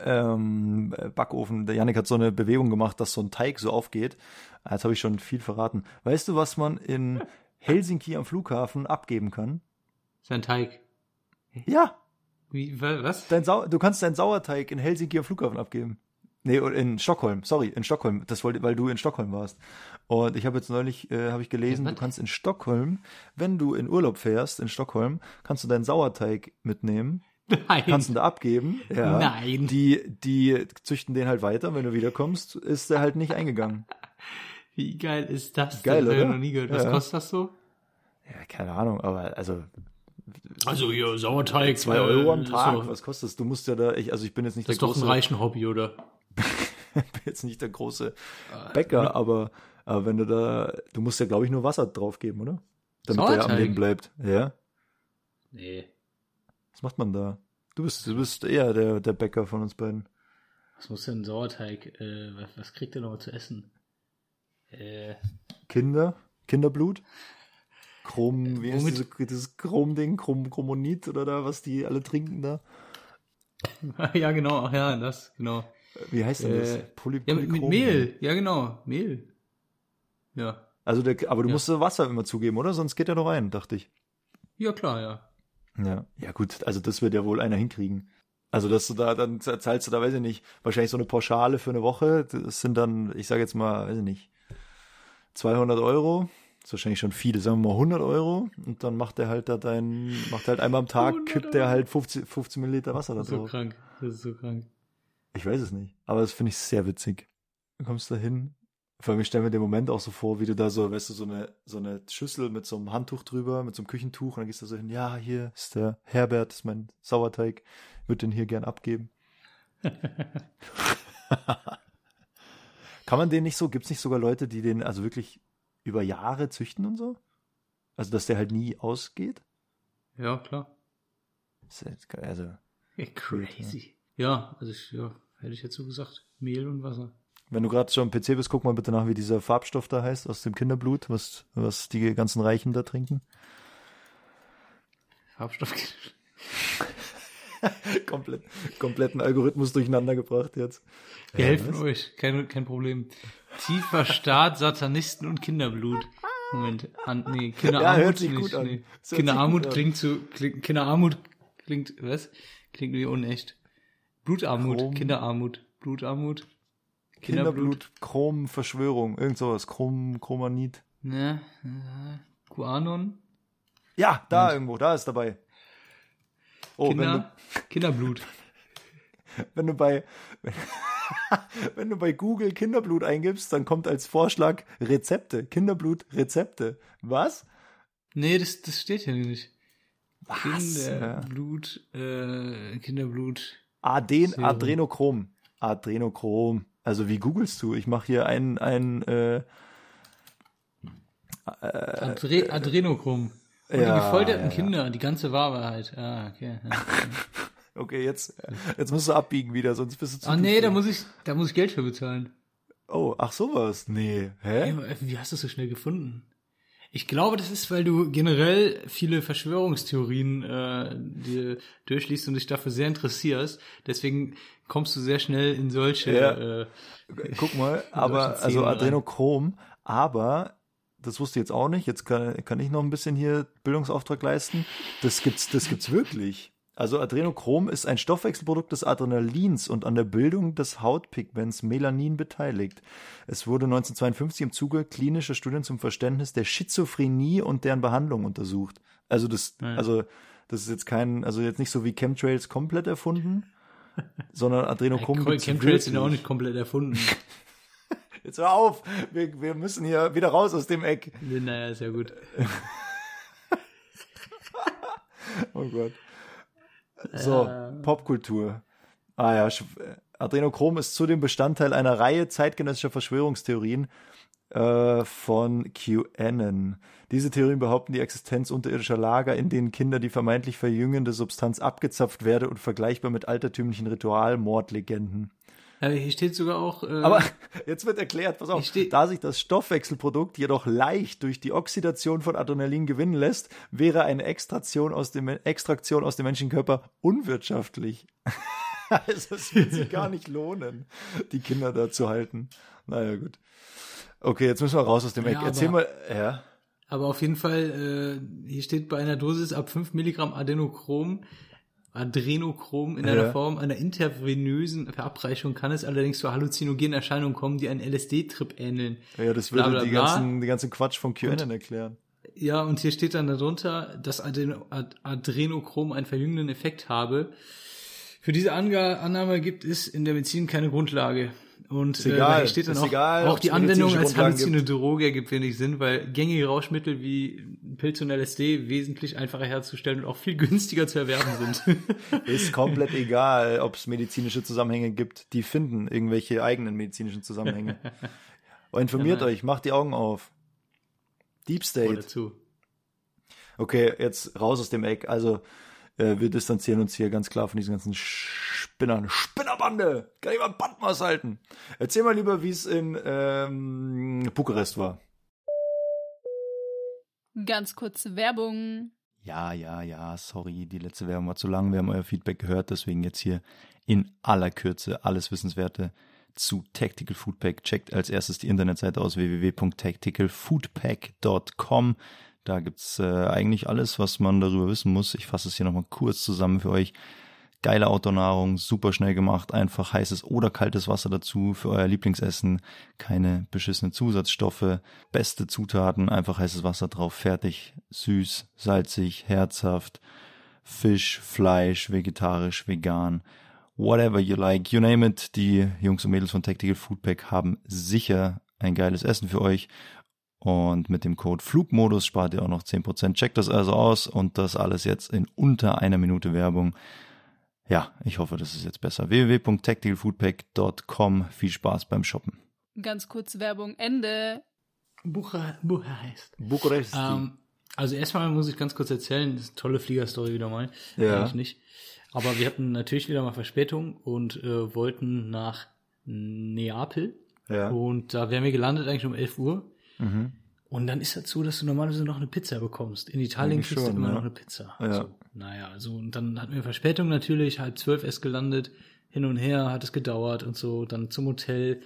ähm, Backofen, der Janik hat so eine Bewegung gemacht, dass so ein Teig so aufgeht. Jetzt habe ich schon viel verraten. Weißt du, was man in Helsinki am Flughafen abgeben kann?
Sein Teig.
Ja,
Wie, wa- was?
dein Sau du kannst deinen Sauerteig in Helsinki am Flughafen abgeben. Nee, in Stockholm, sorry, in Stockholm. Das wollte, weil du in Stockholm warst. Und ich habe jetzt neulich, äh, habe ich gelesen,
Ja,
du kannst in Stockholm, wenn du in Urlaub fährst in Stockholm, kannst du deinen Sauerteig mitnehmen
Nein.
kannst ihn da abgeben. Ja.
Nein.
Die, die züchten den halt weiter. Wenn du wiederkommst, ist der halt nicht eingegangen.
Wie geil ist das?
Geil,
denn?
Oder?
noch nie gehört. Was
Ja.
kostet das so?
Ja, keine Ahnung, aber also
Also hier, Sauerteig.
zwei
äh,
Euro am
ist
Tag,
doch-
was kostet das? Du musst ja da, ich, also ich bin jetzt nicht
Das ist
der
doch ein
große,
reichen Hobby, oder?
bin jetzt nicht der große Bäcker, aber, aber wenn du da, du musst ja glaube ich nur Wasser draufgeben, oder? Damit der am
Sauerteig?
Leben bleibt. Ja.
Nee.
Was macht man da? Du bist, du bist eher der, der Bäcker von uns beiden.
Was muss denn ein Sauerteig? Äh, was, was kriegt er noch zu essen? Äh,
Kinder, Kinderblut. Chrom, wie heißt diese, dieses Chrom-Ding, Chrom, Chromonit oder da, was die alle trinken da?
ja, genau. Ach ja, das, genau.
Wie heißt denn das?
Äh,
Poly
Ja, mit, mit? Mehl. Ja, genau. Mehl. Ja.
Also der, aber du
Ja.
musst Wasser immer zugeben, oder? Sonst geht er doch rein, dachte ich.
Ja, klar, ja.
Ja. Ja gut, also das wird ja wohl einer hinkriegen. Also dass du da, dann zahlst du da, weiß ich nicht, wahrscheinlich so eine Pauschale für eine Woche. Das sind dann, ich sage jetzt mal, weiß ich nicht, 200 Euro. Das ist wahrscheinlich schon viel, sagen wir mal 100 Euro. Und dann macht er halt da dein, macht er halt einmal am Tag,
100
kippt er halt 15, 15 Milliliter Wasser da
Das ist so krank. Das ist so krank.
Ich weiß es nicht. Aber das finde ich sehr witzig. Du kommst da hin. Vor allem, ich stelle mir den Moment auch so vor, wie du da so, weißt du, so eine, so eine Schüssel mit so einem Handtuch drüber, mit so einem Küchentuch, und dann gehst du so hin, ja, hier ist der Herbert, ist mein Sauerteig, würde den hier gern abgeben. Kann man den nicht so, gibt's nicht sogar Leute, die den also wirklich über Jahre züchten und so? Also, dass der halt nie ausgeht?
Ja, klar.
Also,
Ja, crazy. Ja, also ich, ja, hätte ich jetzt so gesagt. Mehl und Wasser.
Wenn du gerade schon am PC bist, guck mal bitte nach, wie dieser Farbstoff da heißt aus dem Kinderblut, was, was die ganzen Reichen da trinken.
Farbstoff.
Komplett, kompletten Algorithmus durcheinander gebracht jetzt.
Wir helfen
was?
euch. Kein, kein Problem. Tiefer Staat, Satanisten und Kinderblut. Moment. An, nee, Kinderarmut.
Ja,
nicht. Nee. Kinderarmut klingt zu, klingt, Kinderarmut klingt, was? Klingt wie unecht. Blutarmut,
Chrom.
Kinderarmut, Blutarmut,
Kinderblut, Chrom, Verschwörung, irgend sowas, Chrom, Chromanit.
Ne, Guanon,
Ja, da irgendwo, da ist dabei. Oh, wenn du,
Kinder, Kinderblut.
wenn du bei, wenn, wenn du bei Google Kinderblut eingibst, dann kommt als Vorschlag Rezepte, Kinderblut, Rezepte. Was?
Nee, das, das steht hier nicht.
Was?
Kinderblut, äh, Kinderblut.
Aden. Adrenochrom. Adrenochrom. Also wie googelst du? Ich mache hier ein, ein äh,
Adre Adrenochrom. Und
ja,
die gefolterten
ja.
Kinder, die ganze Wahrheit. Ah, okay.
Okay, jetzt, jetzt musst du abbiegen wieder, sonst bist du zu
Ah, nee, da muss ich, da muss ich Geld für bezahlen.
Oh, ach sowas. Nee. Hä?
Ey, Wie hast du es so schnell gefunden? Ich glaube, das ist, weil du generell viele Verschwörungstheorien äh, dir durchliest und dich dafür sehr interessierst. Deswegen kommst du sehr schnell in solche.
Ja.
Äh,
Guck mal, aber also. Adrenochrom, aber das wusste ich jetzt auch nicht. Jetzt kann, kann ich noch ein bisschen hier Bildungsauftrag leisten. Das gibt's, das gibt's wirklich. Also Adrenochrom ist ein Stoffwechselprodukt des Adrenalins und an der Bildung des Hautpigments Melanin beteiligt. Es wurde 1952 im Zuge klinischer Studien zum Verständnis der Schizophrenie und deren Behandlung untersucht. Also das,
Ja.
also das ist jetzt kein, also jetzt nicht so wie Chemtrails komplett erfunden, sondern Adrenochrom gibt's
Chemtrails sind ja auch nicht komplett erfunden.
Jetzt hör auf, wir, wir müssen hier wieder raus aus dem Eck.
naja, ist ja gut.
Oh Gott. So, Popkultur. Ah ja, Sch- Adrenochrom ist zudem Bestandteil einer Reihe zeitgenössischer Verschwörungstheorien äh, von QAnon. Diese Theorien behaupten die Existenz unterirdischer Lager, in denen Kinder die vermeintlich verjüngende Substanz abgezapft werde und vergleichbar mit altertümlichen Ritualmordlegenden.
Ja, hier steht sogar auch. Äh,
Aber jetzt wird erklärt, pass auf, da sich das Stoffwechselprodukt jedoch leicht durch die Oxidation von Adrenalin gewinnen lässt, wäre eine Extraktion aus dem, Extraktion aus dem menschlichen unwirtschaftlich. also es wird sich gar nicht lohnen, die Kinder da zu halten. Naja, gut. Okay, jetzt müssen wir raus aus dem Eck.
Ja,
Erzähl
aber-
mal, ja.
Aber auf jeden Fall, äh, hier steht bei einer Dosis ab 5 Milligramm Adenochrom, Adrenochrom in einer
Ja.
Form einer intervenösen Verabreichung kann es allerdings zu halluzinogenen Erscheinungen kommen, die einen LSD-Trip ähneln.
Ja, das würde die ganzen, die ganzen Quatsch von QAnon erklären.
Ja, und hier steht dann darunter, dass Adeno Ad Adrenochrom einen verjüngenden Effekt habe. Für diese Anga Annahme gibt es in der Medizin keine Grundlage. Und
Ist
äh,
egal,
steht dann auch,
egal,
auch die Anwendung als halluzinogene Droge ergibt wenig Sinn, weil gängige Rauschmittel wie Pilz und LSD wesentlich einfacher herzustellen und auch viel günstiger zu erwerben sind.
Ist komplett egal, ob es medizinische Zusammenhänge gibt. Die finden irgendwelche eigenen medizinischen Zusammenhänge. Aber informiert
Ja, nein.
euch, macht die Augen auf. Deep State. Okay, jetzt raus aus dem Eck. Also, äh, wir distanzieren uns hier ganz klar von diesen ganzen Spinnern. Spinnerbande! Kann ich mal ein Band mal halten? Erzähl mal lieber, wie es in ähm, Bukarest war.
Ganz kurze Werbung.
Ja, ja, ja, sorry, die letzte Werbung war zu lang. Wir haben euer Feedback gehört, deswegen jetzt hier in aller Kürze alles Wissenswerte zu Tactical Foodpack. Checkt als erstes die Internetseite aus www.tacticalfoodpack.com. Da gibt's äh, eigentlich alles, was man darüber wissen muss. Ich fasse es hier nochmal kurz zusammen für euch. Geile Outdoor-Nahrung, super schnell gemacht, einfach heißes oder kaltes Wasser dazu für euer Lieblingsessen, keine beschissenen Zusatzstoffe, beste Zutaten, einfach heißes Wasser drauf, fertig, süß, salzig, herzhaft, Fisch, Fleisch, vegetarisch, vegan, whatever you like, you name it. Die Jungs und Mädels von Tactical Foodpack haben sicher ein geiles Essen für euch. Und mit dem Code Flugmodus spart ihr auch noch 10%. Checkt das also aus und das alles jetzt in unter einer Minute Werbung. Ja, ich hoffe, das ist jetzt besser. www.tacticalfoodpack.com. Viel Spaß beim Shoppen.
Ganz kurze Werbung. Ende.
Bucha, Bucha heißt.
Bukarest.
Ähm, also erstmal muss ich ganz kurz erzählen, das ist eine tolle Fliegerstory wieder mal.
Ja.
Eigentlich nicht. Aber wir hatten natürlich wieder mal Verspätung und äh, wollten nach Neapel.
ja.
Und da wären wir gelandet eigentlich um 11 Uhr.
Mhm.
Und dann ist dazu, dass du normalerweise noch eine Pizza bekommst. In Italien kriegst
schon,
du immer
ja.
noch eine Pizza.
Ja.
So, naja, so. Und dann hatten wir Verspätung natürlich, halb zwölf erst gelandet, hin und her, hat es gedauert und so, dann zum Hotel.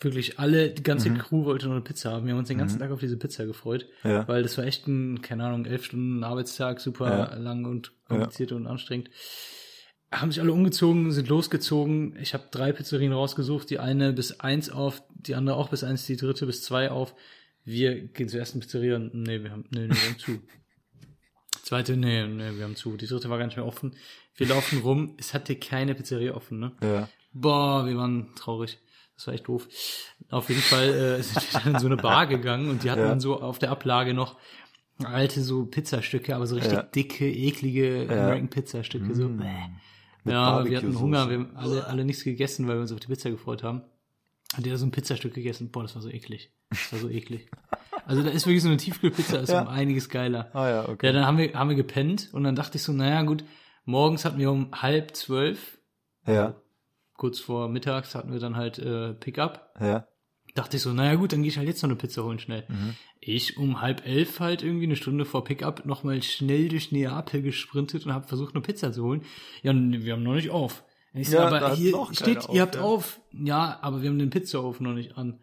Wirklich alle, die ganze
Mhm.
Crew wollte noch eine Pizza haben. Wir haben uns den ganzen Tag auf diese Pizza gefreut.
Ja.
Weil das war echt ein, keine Ahnung, elf Stunden Arbeitstag, super
Ja.
lang und kompliziert und anstrengend. Haben sich alle umgezogen, sind losgezogen. Ich habe drei Pizzerien rausgesucht, die eine bis eins auf, die andere auch bis eins, die dritte bis zwei auf. Wir gehen zur ersten Pizzeria und nee, wir haben, nee, nee, wir haben zu. Zweite, nee, nee, wir haben zu. Die dritte war gar nicht mehr offen. Wir laufen rum, es hatte keine Pizzeria offen, ne?
Ja.
Boah, wir waren traurig. Das war echt doof. Auf jeden Fall äh, sind wir dann in so eine Bar gegangen und die hatten
Ja.
dann so auf der Ablage noch alte so Pizzastücke, aber so richtig
Ja.
dicke, eklige American Pizzastücke. So. bäh.
Mit
Ja, wir hatten. Hunger, wir haben alle, alle nichts gegessen, weil wir uns auf die Pizza gefreut haben. Hat jeder so ein Pizzastück gegessen. Boah, das war so eklig. Das war so eklig. Also da ist wirklich so eine Tiefkühlpizza, ist
Ja.
um einiges geiler.
Ah ja, okay.
Ja, dann haben wir, haben wir gepennt und dann dachte ich so, naja gut, morgens hatten wir um halb zwölf,
Ja,
kurz vor mittags hatten wir dann halt äh, Pickup.
ja.
Dachte ich so, naja gut, dann gehe ich halt jetzt noch eine Pizza holen schnell.
Mhm.
Ich um halb elf halt irgendwie eine Stunde vor Pickup nochmal schnell durch Neapel gesprintet und habe versucht, eine Pizza zu holen. Ja, wir haben noch nicht auf. Ich so,
Ja,
aber hier steht,
auf,
ihr habt
ja.
auf. Ja, aber wir haben den Pizzaofen noch nicht an.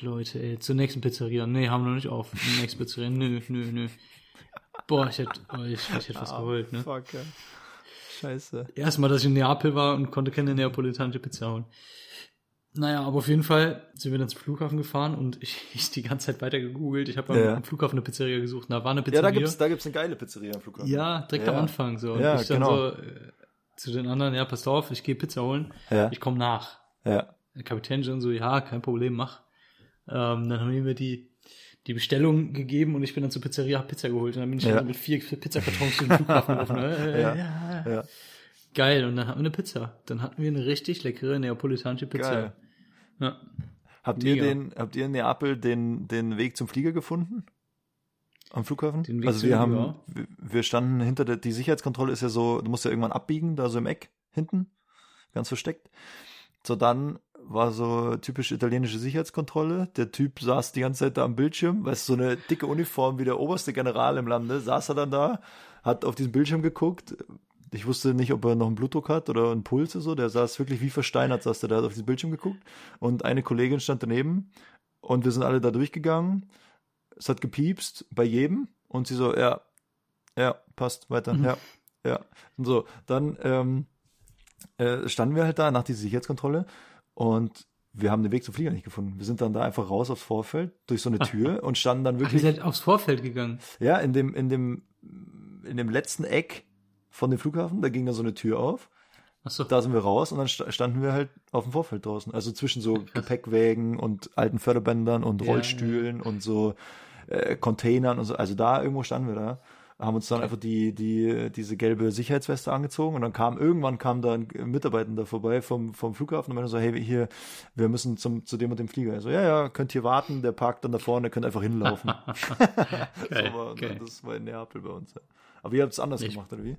Leute, ey, zur nächsten Pizzeria. Nee, haben wir noch nicht auf. Die nächste Pizzeria. Nö, nö, nö. Boah, ich hätte, oh, ich, ich hätte was geholt, ne?
Fuck, ja. Scheiße.
Erstmal, dass ich in Neapel war und konnte keine neapolitanische Pizza holen. Naja, aber auf jeden Fall sind wir dann zum Flughafen gefahren und ich, ich die ganze Zeit weiter gegoogelt. Ich habe am,
Ja.
am Flughafen eine Pizzeria gesucht. Da war eine
Ja,
Pizzeria.
da gibt's, da gibt's eine geile Pizzeria am Flughafen.
ja, direkt
Ja.
am Anfang so. Und
Ja,
ich dann
genau.
so zu den anderen, ja, passt auf, ich gehe Pizza holen.
Ja.
Ich komme nach.
Ja.
Der Kapitän schon so, ja, kein Problem, mach. Ähm, dann haben die mir die, die Bestellung gegeben und ich bin dann zur Pizzeria, hab Pizza geholt und dann bin ich
Ja.
dann mit vier Pizzakartons den Flughafen gelaufen. Äh,
Ja.
ja.
Ja.
Geil, und dann hatten wir eine Pizza. Dann hatten wir eine richtig leckere neapolitanische Pizza.
Geil.
Ja.
Habt
Mega.
ihr den, habt ihr in Neapel den, den Weg zum Flieger gefunden? Am Flughafen?
Den Weg
also wir haben, wir, wir standen hinter der, die Sicherheitskontrolle ist ja so, du musst ja irgendwann abbiegen, da so im Eck hinten, ganz versteckt. So, dann war so typisch italienische Sicherheitskontrolle. Der Typ saß die ganze Zeit da am Bildschirm, weißt du, so eine dicke Uniform wie der oberste General im Lande, saß er dann da, hat auf diesen Bildschirm geguckt. Ich wusste nicht, ob er noch einen Blutdruck hat oder einen Puls oder so. Der saß wirklich wie versteinert, saß der da, hat auf diesen Bildschirm geguckt. Und eine Kollegin stand daneben und wir sind alle da durchgegangen. Es hat gepiepst bei jedem und sie so, ja, ja, passt, weiter, ja, ja. Und so, dann ähm, äh, standen wir halt da nach dieser Sicherheitskontrolle und wir haben den Weg zum Flieger nicht gefunden. Wir sind dann da einfach raus aufs Vorfeld durch so eine Tür und standen dann
Ach, ihr
wirklich
seid aufs Vorfeld gegangen.
ja in dem in dem in dem letzten Eck von dem Flughafen. Da ging dann so eine Tür auf.
Achso.
Da sind wir raus und dann sta- standen wir halt auf dem Vorfeld draußen. Also zwischen so Gepäckwägen und alten Förderbändern und
Ja,
Rollstühlen und so äh, Containern und so. Also da irgendwo standen wir da. Haben uns dann einfach die, die, diese gelbe Sicherheitsweste angezogen und dann kam, irgendwann kam da ein Mitarbeitender vorbei vom, vom Flughafen und meinte so, hey, hier, wir müssen zum, zu dem und dem Flieger. Also, ja, ja, könnt hier warten, der parkt dann da vorne, könnt einfach hinlaufen.
Geil,
so war,
geil.
Das war in Neapel bei uns. Ja. Aber ihr habt es anders
Ich-
gemacht, oder wie?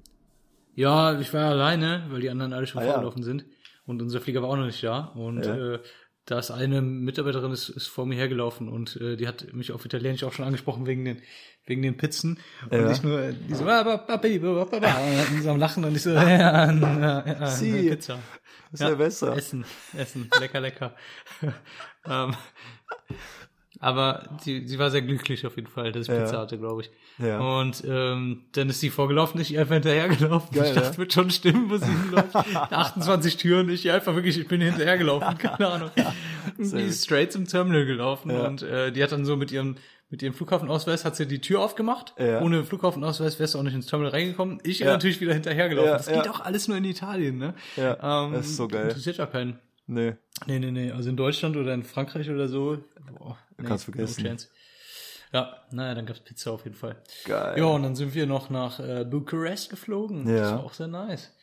Ja, ich war alleine, weil die anderen alle schon
Ah, ja.
vorgelaufen sind. Und unser Flieger war auch noch nicht da. Und
Ja.
äh, da ist eine Mitarbeiterin ist, ist vor mir hergelaufen und äh, die hat mich auf Italienisch auch schon angesprochen wegen den wegen den Pizzen. Und
Ja.
ich nur, die so, am Lachen und ich so, ja, ja, ja, ja
Sie.
Pizza.
Ist ja besser.
Essen, essen, lecker, lecker. ähm, aber sie, sie war sehr glücklich auf jeden Fall, dass ich
Ja.
Pizza hatte, glaube ich.
Ja.
Und ähm, dann ist sie vorgelaufen, ich einfach hinterhergelaufen.
Geil,
ich dachte,
ja.
wird schon stimmen, wo sie hinläuft. 28 Türen, ich einfach wirklich, ich bin hinterhergelaufen, keine Ahnung. Die ist straight zum Terminal gelaufen
Ja.
und äh, die hat dann so mit ihrem mit ihrem Flughafenausweis hat sie die Tür aufgemacht.
Ja.
Ohne Flughafenausweis wärst du auch nicht ins Terminal reingekommen. Ich
Ja.
natürlich wieder hinterhergelaufen.
Ja,
das geht auch alles nur in Italien, ne?
Ja,
Ähm,
das ist so geil.
Interessiert ja keinen.
Nee.
Nee, nee, nee. Also in Deutschland oder in Frankreich oder so. Boah, nee,
Kannst vergessen.
No chance. Ja, naja, dann gab's Pizza auf jeden Fall.
Geil.
Ja, und dann sind wir noch nach äh, Bukarest geflogen.
Ja.
Das war auch sehr nice.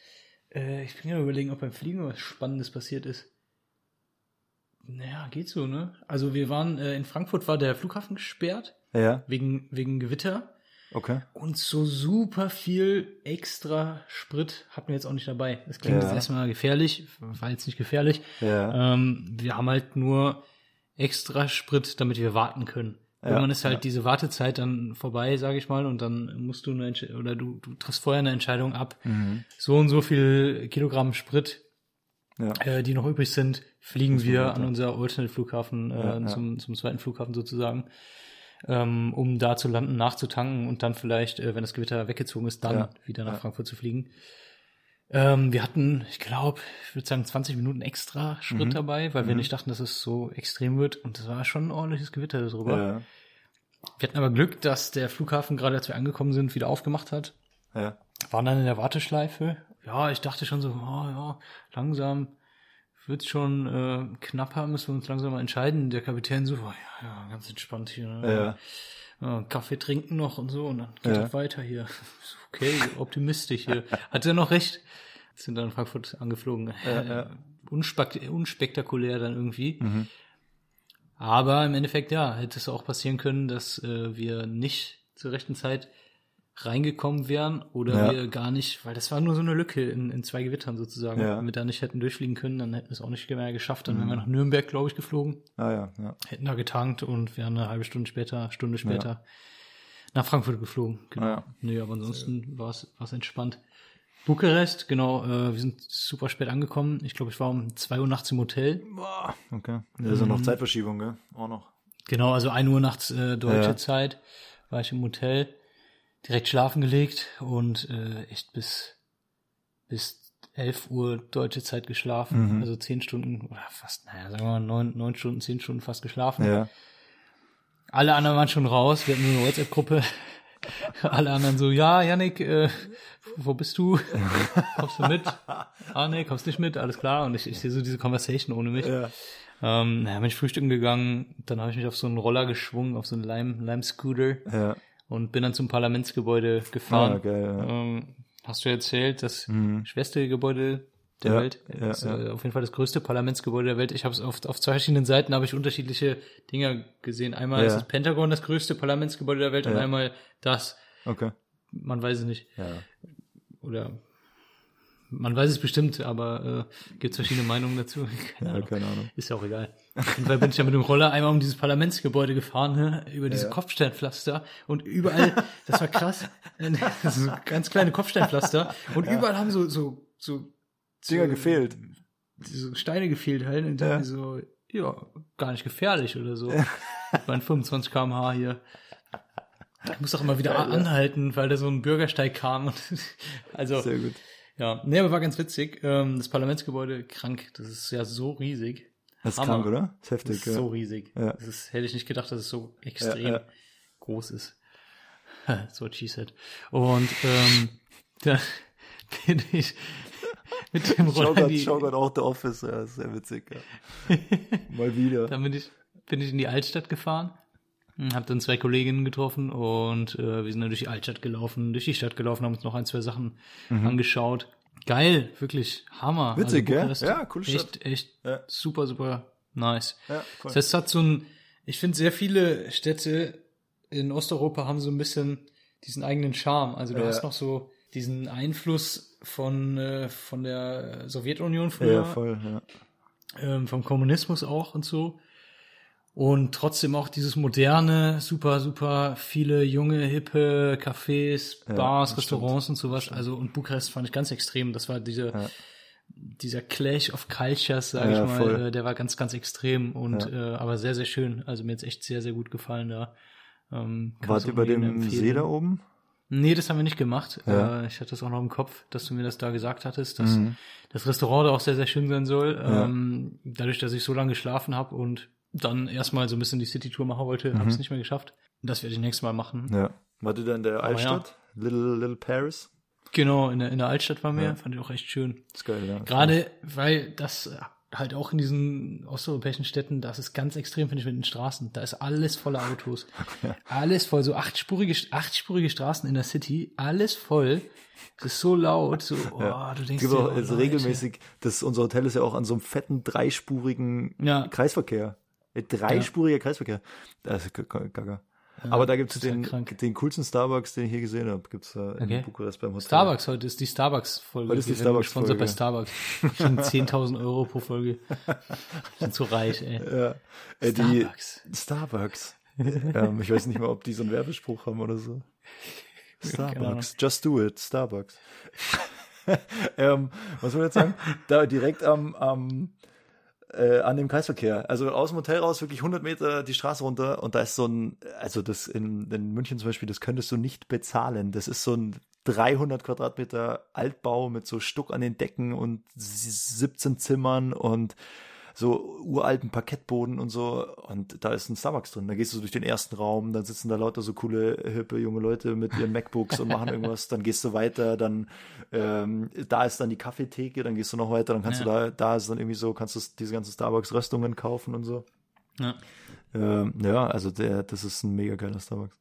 Äh, ich bin ja überlegen, ob beim Fliegen was Spannendes passiert ist. Naja, geht so, ne? Also wir waren, äh, in Frankfurt war der Flughafen gesperrt,
Ja,
wegen, wegen Gewitter.
okay.
Und so super viel extra Sprit hatten wir jetzt auch nicht dabei. Das klingt
Ja.
jetzt erstmal gefährlich, war jetzt nicht gefährlich.
Ja.
Ähm, wir haben halt nur extra Sprit, damit wir warten können.
Ja,
Irgendwann ist halt
ja.
diese Wartezeit dann vorbei, sage ich mal, und dann musst du eine Entsch oder du, du triffst vorher eine Entscheidung ab.
Mhm.
So und so viel Kilogramm Sprit,
Ja.
äh, die noch übrig sind, fliegen wir
weiter.
an unser Alternate-Flughafen, äh. Zum, zum zweiten Flughafen sozusagen, ähm, um da zu landen, nachzutanken und dann vielleicht, äh, wenn das Gewitter weggezogen ist, dann wieder nach. Frankfurt zu fliegen. Ähm, wir hatten, ich glaube, ich würde sagen 20 Minuten extra Sprit
Mhm.
dabei, weil wir
Mhm.
nicht dachten, dass es so extrem wird und es war schon ein ordentliches Gewitter darüber.
Ja.
Wir hatten aber Glück, dass der Flughafen gerade als wir angekommen sind, wieder aufgemacht hat
Ja.
waren dann in der Warteschleife. Ja, ich dachte schon so, oh, ja, langsam wird's schon äh, knapper, müssen wir uns langsam mal entscheiden. Der Kapitän so, oh, ja, ja, ganz entspannt hier. Ne?
Ja.
Ja, Kaffee trinken noch und so und dann geht
Ja.
das weiter hier. Okay, optimistisch hier. Hat er noch recht? Sind dann in Frankfurt angeflogen.
Ja, ja.
Unspek unspektakulär dann irgendwie.
Mhm.
Aber im Endeffekt, ja, hätte es auch passieren können, dass äh, wir nicht zur rechten Zeit reingekommen wären oder
Ja.
wir gar nicht, weil das war nur so eine Lücke in, in zwei Gewittern sozusagen.
Ja.
Wenn wir da nicht hätten durchfliegen können, dann hätten wir es auch nicht mehr geschafft. Dann wären
Mhm.
wir nach Nürnberg, glaube ich, geflogen,
Ah ja, ja.
hätten da getankt und wären eine halbe Stunde später, Stunde später nach Frankfurt geflogen. Genau.
Ah, ja.
Nee, aber ansonsten war es entspannt. Bukarest, genau, äh, wir sind super spät angekommen. Ich glaube, ich war um zwei Uhr nachts im Hotel.
Boah, okay. Da ist ja noch Zeitverschiebung, gell? Auch noch.
Genau, also 1 Uhr nachts äh, deutsche
Ja.
Zeit war ich im Hotel, direkt schlafen gelegt und äh, echt bis bis 11 Uhr deutsche Zeit geschlafen,
Mhm.
also 10 Stunden oder fast, naja, sagen wir mal 9, 9 Stunden, 10 Stunden fast geschlafen.
Ja.
Alle anderen waren schon raus, wir hatten nur eine WhatsApp-Gruppe. Alle anderen so, ja, Yannick, äh, wo bist du? Kommst du mit? Ah, nee, kommst nicht mit, alles klar. Und ich, ich sehe so diese Conversation ohne mich.
Ja.
Ähm, naja, bin ich frühstücken gegangen, dann habe ich mich auf so einen Roller geschwungen, auf so einen Lime, Lime-Scooter
Ja.
und bin dann zum Parlamentsgebäude gefahren.
Ah, geil, ja.
ähm, hast du erzählt, das
Mhm.
schwerste Gebäude der
Ja,
Welt.
ja,
das ist äh,
ja.
auf jeden Fall das größte Parlamentsgebäude der Welt. Ich habe es auf, auf zwei verschiedenen Seiten habe ich unterschiedliche Dinge gesehen. Einmal
Ja.
ist das Pentagon das größte Parlamentsgebäude der Welt und
Ja.
einmal das.
Okay.
Man weiß es nicht.
Ja.
Oder man weiß es bestimmt, aber äh, gibt es verschiedene Meinungen dazu. Keine
Ja,
Ahnung.
keine Ahnung.
Ist ja auch egal. Auf jeden Fall bin ich ja mit dem Roller einmal um dieses Parlamentsgebäude gefahren, ne? über diese
Ja.
Kopfsteinpflaster und überall, das war krass, äh, das so ganz kleine Kopfsteinpflaster und überall haben so, so, so,
Dinger gefehlt.
so Steine gefehlt halt und
Ja.
dachte so, ja, gar nicht gefährlich oder so. Meinen 25 km/h hier. Ich muss auch immer wieder anhalten, weil da so ein Bürgersteig kam. Also,
Sehr gut.
ja, nee, aber war ganz witzig. Ähm, das Parlamentsgebäude, krank. Das ist ja so riesig.
Das ist
Hammer.
krank, oder? Das ist
Das
heftig,
ist
ja.
so riesig.
Ja.
Das ist, hätte ich nicht gedacht, dass es so extrem
Ja, ja.
groß ist. so she said. Und ähm, da bin ich mit dem die,
Showgot auch The Office, ja, sehr witzig, ja. Mal wieder.
Dann bin ich, bin ich in die Altstadt gefahren, habe dann zwei Kolleginnen getroffen und äh, wir sind dann durch die Altstadt gelaufen, durch die Stadt gelaufen, haben uns noch ein, zwei Sachen angeschaut. Geil, wirklich Hammer.
Mhm. Witzig, gell?
Bukarest,
Ja, coole
echt,
Stadt.
Echt
Ja.
super, super nice.
Ja, cool.
Das heißt, hat so ein, ich finde sehr viele Städte in Osteuropa haben so ein bisschen diesen eigenen Charme. Also du
Ja.
hast noch so diesen Einfluss von, äh, von der Sowjetunion früher
Ja, voll, ja.
ähm, vom Kommunismus auch und so. Und trotzdem auch dieses moderne, super, super viele junge, hippe Cafés,
Ja,
Bars,
das
Restaurants und sowas. Also, und Bukarest fand ich ganz extrem. Das war diese,
Ja.
dieser Clash of Cultures, sage
Ja,
ich mal,
voll.
äh, der war ganz, ganz extrem und
Ja.
äh, aber sehr, sehr schön. Also mir jetzt echt sehr, sehr gut gefallen da. Ähm,
Wart
jedem
dem
empfehlen.
See da oben?
Nee, das haben wir nicht gemacht.
Ja.
Äh, ich hatte das auch noch im Kopf, dass du mir das da gesagt hattest, dass
Mhm.
das Restaurant da auch sehr, sehr schön sein soll.
Ja.
Ähm, dadurch, dass ich so lange geschlafen habe und dann erstmal so ein bisschen die City-Tour machen wollte, habe
Mhm.
ich es nicht mehr geschafft. Das werde ich nächstes Mal machen.
Ja. Wart ihr da in der
Aber
Altstadt? Little, Little Paris?
Genau, in der, in der Altstadt waren wir,
Ja.
fand ich auch echt schön.
ist geil, ja.
Gerade, weil das halt auch in diesen osteuropäischen Städten, das ist ganz extrem, finde ich, mit den Straßen. Da ist alles voller Autos. Alles voll, so achtspurige, achtspurige Straßen in der City, alles voll. Das ist so laut, so, oh,
Ja.
du denkst
gibt
dir,
auch
oh,
also regelmäßig, das, unser Hotel ist ja auch an so einem fetten, dreispurigen
Ja.
Kreisverkehr. Äh, Dreispuriger Kreisverkehr. Das ist g- Aber da gibt's den,
krank.
den coolsten Starbucks, den ich hier gesehen habe. Gibt's da in
Okay.
Bukarest beim Hotel.
Starbucks, heute ist die Starbucks-Folge.
Heute ist die Starbucks-Folge.
bei Starbucks. Schon 10.000 Euro pro Folge. Sind so reich, ey.
Ja. Äh, die
Starbucks.
Starbucks. ähm, ich weiß nicht mal, ob die so einen Werbespruch haben oder so. Starbucks. Just do it. Starbucks. ähm, was soll ich jetzt sagen? Da direkt am, am äh, an dem Kreisverkehr. Also aus dem Hotel raus wirklich 100 Meter die Straße runter und da ist so ein, also das in, in München zum Beispiel, das könntest du nicht bezahlen. Das ist so ein 300 Quadratmeter Altbau mit so Stuck an den Decken und 17 Zimmern und so uralten Parkettboden und so und da ist ein Starbucks drin. Da gehst du durch den ersten Raum, dann sitzen da lauter so coole, hippe junge Leute mit ihren MacBooks und machen irgendwas, dann gehst du weiter, dann ähm, da ist dann die Kaffeetheke, dann gehst du noch weiter, dann kannst
Ja.
du da, da ist dann irgendwie so, kannst du diese ganzen Starbucks-Röstungen kaufen und so.
Ja.
Ähm, ja, also der, das ist ein mega geiler Starbucks.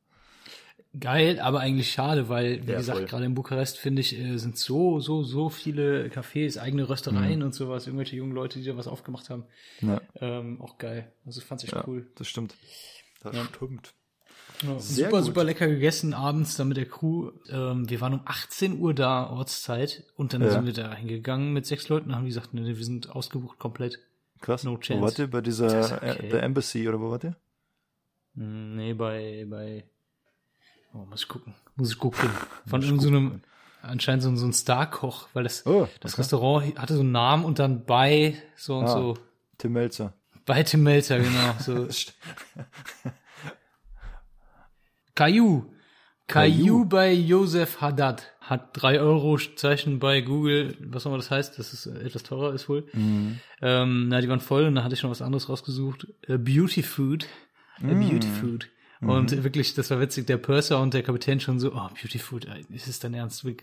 Geil, aber eigentlich schade, weil, wie
Ja,
gesagt, gerade in Bukarest, finde ich, äh, sind so, so, so viele Cafés, eigene Röstereien
Mhm.
und sowas, irgendwelche jungen Leute, die da was aufgemacht haben.
Ja,
Ähm, auch geil. Also fand's echt
ja
cool.
das stimmt. Das
Ja.
stimmt.
Ja,
Sehr
super,
gut.
super lecker gegessen abends dann mit der Crew. Ähm, wir waren um 18 Uhr da, Ortszeit, und dann
Ja.
sind wir da hingegangen mit sechs Leuten und haben die gesagt, nee, wir sind ausgebucht komplett.
Krass.
No
Wo
chance.
wart ihr? Bei dieser
ist okay.
äh, der Embassy oder wo wart ihr?
Hm, Nee, bei, bei, oh, muss ich gucken, muss ich gucken. Von irgendeinem, anscheinend so, so ein Star-Koch, weil das,
Oh,
das. Restaurant hatte so einen Namen und dann bei so und
Ah.
so,
Tim Melzer.
bei Tim Melzer, genau, so. Caillou. Caillou bei Josef Haddad. Hat drei Euro Zeichen bei Google, was auch immer das heißt, das ist äh, etwas teurer ist wohl.
Mhm.
Ähm, na, die waren voll und da hatte ich noch was anderes rausgesucht. A Beauty Food. A
Mhm.
Beauty Food. Und wirklich, das war witzig, der Purser und der Kapitän schon so, oh, Beauty Food, äh, ist es dein Ernst? Äh,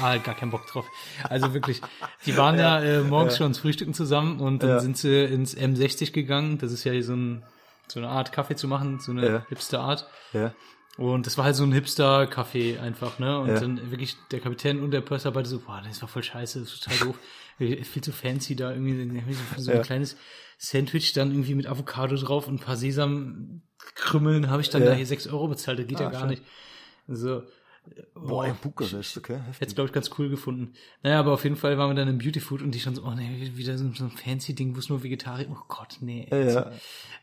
Ah, gar keinen Bock drauf. Also wirklich, die waren ja, äh, morgens schon ins Frühstücken zusammen und dann
Ja.
sind sie ins M60 gegangen. Das ist ja so, ein, so eine Art Kaffee zu machen, so eine
Ja.
Hipster-Art.
Ja.
Und das war halt so ein Hipster-Café einfach, ne? Und
Ja.
dann wirklich der Kapitän und der Purser beide so, boah, das war voll scheiße, das ist total doof. Viel zu fancy da irgendwie, so, ein
Ja.
kleines Sandwich dann irgendwie mit Avocado drauf und ein paar Sesamkrümmeln habe ich dann
Ja.
da hier sechs Euro bezahlt, das geht ja
Ah,
gar
schön.
nicht. So,
Boah, in
Oh,
Bukarest, okay.
Hätte glaube ich, ganz cool gefunden. Naja, aber auf jeden Fall waren wir dann im Beauty Food und die schon so, oh nee, wieder so, so ein fancy Ding, wo es nur Vegetarier, oh Gott, nee.
Ja, ja.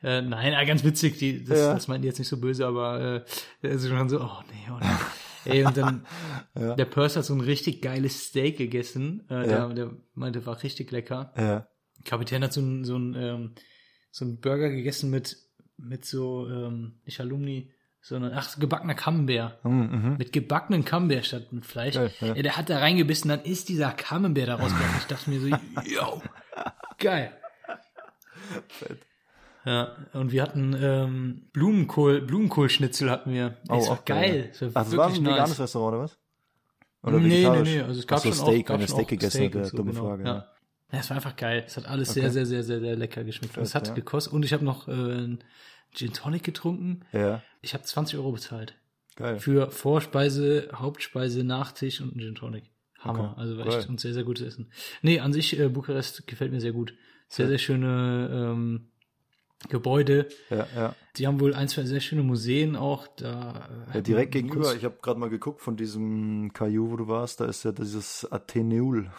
Äh, nein, äh, ganz witzig, die, das,
Ja.
das meinten die jetzt nicht so böse, aber äh, also schon so, oh nee, oh nee. Ey, und dann, der Purse hat so ein richtig geiles Steak gegessen, äh,
Ja.
der, der meinte, war richtig lecker.
Ja.
Kapitän hat so ein, so ein, ähm, so ein Burger gegessen mit, mit so, ähm, nicht Alumni, sondern, ach, gebackener Camembert.
Mhm,
Mit gebackenen Camembert statt mit Fleisch.
Geil, ja.
ja. der hat da reingebissen, dann ist dieser Camembert da rausgekommen. Ich dachte mir so, yo, geil.
Fett.
Ja, und wir hatten ähm, Blumenkohl, Blumenkohlschnitzel hatten wir.
Oh,
das war
auch geil.
Das war
Also war ein
wirklich
veganes
nice.
Restaurant, oder was? Oder
nee, nee, nee, also es gab
Ach so,
schon
Steak,
auch, gab
wenn
schon
Steak gegessen
Steak und
ja,
so,
dumme
genau.
Frage.
Ja.
Ja.
es war einfach geil. Es hat alles
Okay.
sehr, sehr, sehr, sehr, sehr lecker geschmeckt. Und es hat
ja.
gekostet. Und ich habe noch äh, einen Gin Tonic getrunken.
ja,
Ich habe 20 Euro bezahlt.
geil.
Für Vorspeise, Hauptspeise, Nachtisch und einen Gin Tonic. Hammer.
Okay,
Also war echt und sehr, sehr gutes Essen. Nee, an sich, äh, Bukarest gefällt mir sehr gut. Sehr, sehr schöne ähm, Gebäude.
Ja, ja.
Die haben wohl ein, zwei sehr schöne Museen auch. Da, äh,
Ja, direkt gegenüber, ich habe gerade mal geguckt von diesem Caillou, wo du warst, da ist ja dieses Atheneul,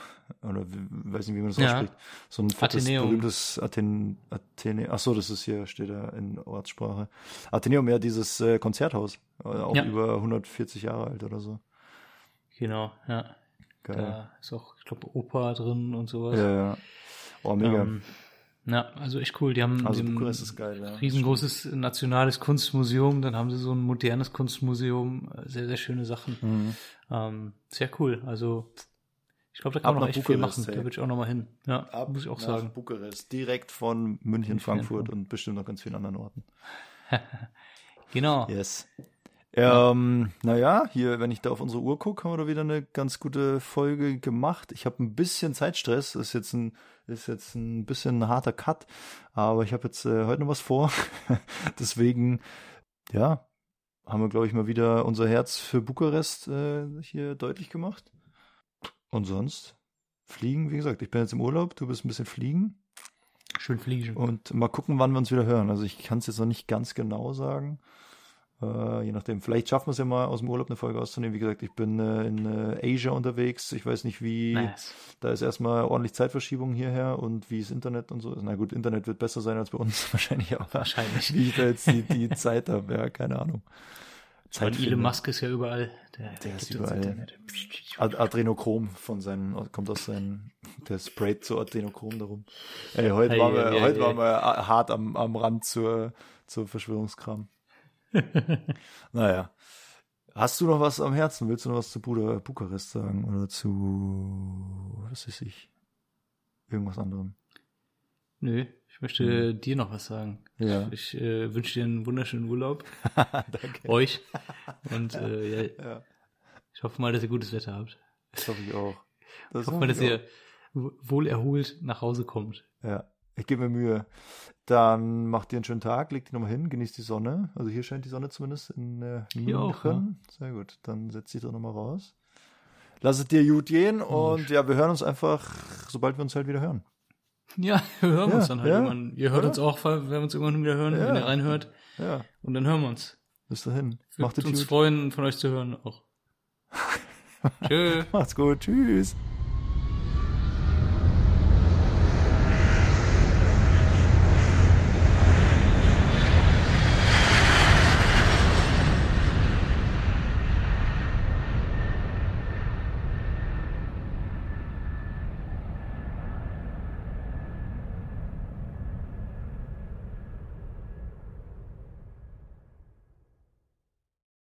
oder weiß nicht, wie man das
Ja.
ausspricht. So ein fettes,
Atheneum.
berühmtes Athen, Athene, ach so, das ist hier, steht da in Ortssprache. Atheneum, ja, dieses äh, Konzerthaus, äh, auch
Ja.
über 140 Jahre alt oder so.
Genau, ja.
Geil.
Da ist auch, ich glaube, Oper drin und sowas.
Ja, ja. Oh, mega.
Ähm, ja, also echt cool. Die haben
Also Bukarest ist geil, ja.
riesengroßes nationales Kunstmuseum, dann haben sie so ein modernes Kunstmuseum, sehr, sehr schöne Sachen.
Mhm.
Ähm, sehr cool. Also ich glaube, da kann
Ab
man noch echt viel
Bukarest,
machen. Da
ey.
würde ich auch noch mal hin. Ja, muss ich auch
nach
sagen.
Bukarest, direkt von München, Frankfurt und bestimmt noch ganz vielen anderen Orten.
Genau.
Yes. Ähm, naja, hier, wenn ich da auf unsere Uhr gucke, haben wir da wieder eine ganz gute Folge gemacht. Ich habe ein bisschen Zeitstress, ist jetzt ein, ist jetzt ein bisschen ein harter Cut, aber ich habe jetzt äh, heute noch was vor. Deswegen, ja, haben wir, glaube ich, mal wieder unser Herz für Bukarest äh, hier deutlich gemacht. Und sonst, fliegen, wie gesagt, ich bin jetzt im Urlaub, du bist ein bisschen fliegen.
Schön fliegen.
Und mal gucken, wann wir uns wieder hören. Also ich kann es jetzt noch nicht ganz genau sagen. Äh, je nachdem. Vielleicht schaffen wir es ja mal aus dem Urlaub eine Folge auszunehmen. Wie gesagt, ich bin äh, in äh, Asia unterwegs. Ich weiß nicht, wie.
Nice.
Da ist erstmal ordentlich Zeitverschiebung hierher und wie das Internet und so ist. Na gut, Internet wird besser sein als bei uns wahrscheinlich, aber
Wahrscheinlich.
wie ich da jetzt die, die Zeit habe, ja, keine Ahnung.
Und Elon. Musk ist ja überall. Der,
Der ist überall.
Internet.
Ad Adrenochrom von seinen, kommt aus seinen, der sprayt so Adrenochrom darum. Ey, heute
Ei,
waren wir,
ei,
heute
ei.
waren wir hart am, am Rand zur, zur Verschwörungskram. naja. Hast du noch was am Herzen? Willst du noch was zu Buda, Bukarest sagen? Oder zu, was weiß ich, irgendwas anderem?
Nö, ich möchte dir noch was sagen.
Ja.
Ich äh, wünsche dir einen wunderschönen Urlaub.
Danke.
Euch. Und äh, ja,
Ja,
ich hoffe mal, dass ihr gutes Wetter habt.
das hoffe ich auch. Das
Ich hoffe mal, dass
ich
ihr wohl erholt nach Hause kommt.
Ja, ich gebe mir Mühe. Dann macht ihr einen schönen Tag, legt die nochmal hin, genießt die Sonne. Also hier scheint die Sonne zumindest in äh,
Hier auch,
München. Sehr gut, dann setz dich doch nochmal raus. Lass es dir gut gehen und ja, wir hören uns einfach, sobald wir uns halt wieder hören.
Ja, wir hören
Ja,
uns dann halt
ja.
irgendwann. Ihr hört
Oder?
uns auch, wenn wir uns irgendwann wieder hören,
Ja.
wenn ihr reinhört.
Ja,
Und dann hören wir uns.
bis dahin. Macht es
uns
gut.
freuen, von euch zu hören auch. Tschö.
Macht's gut. Tschüss.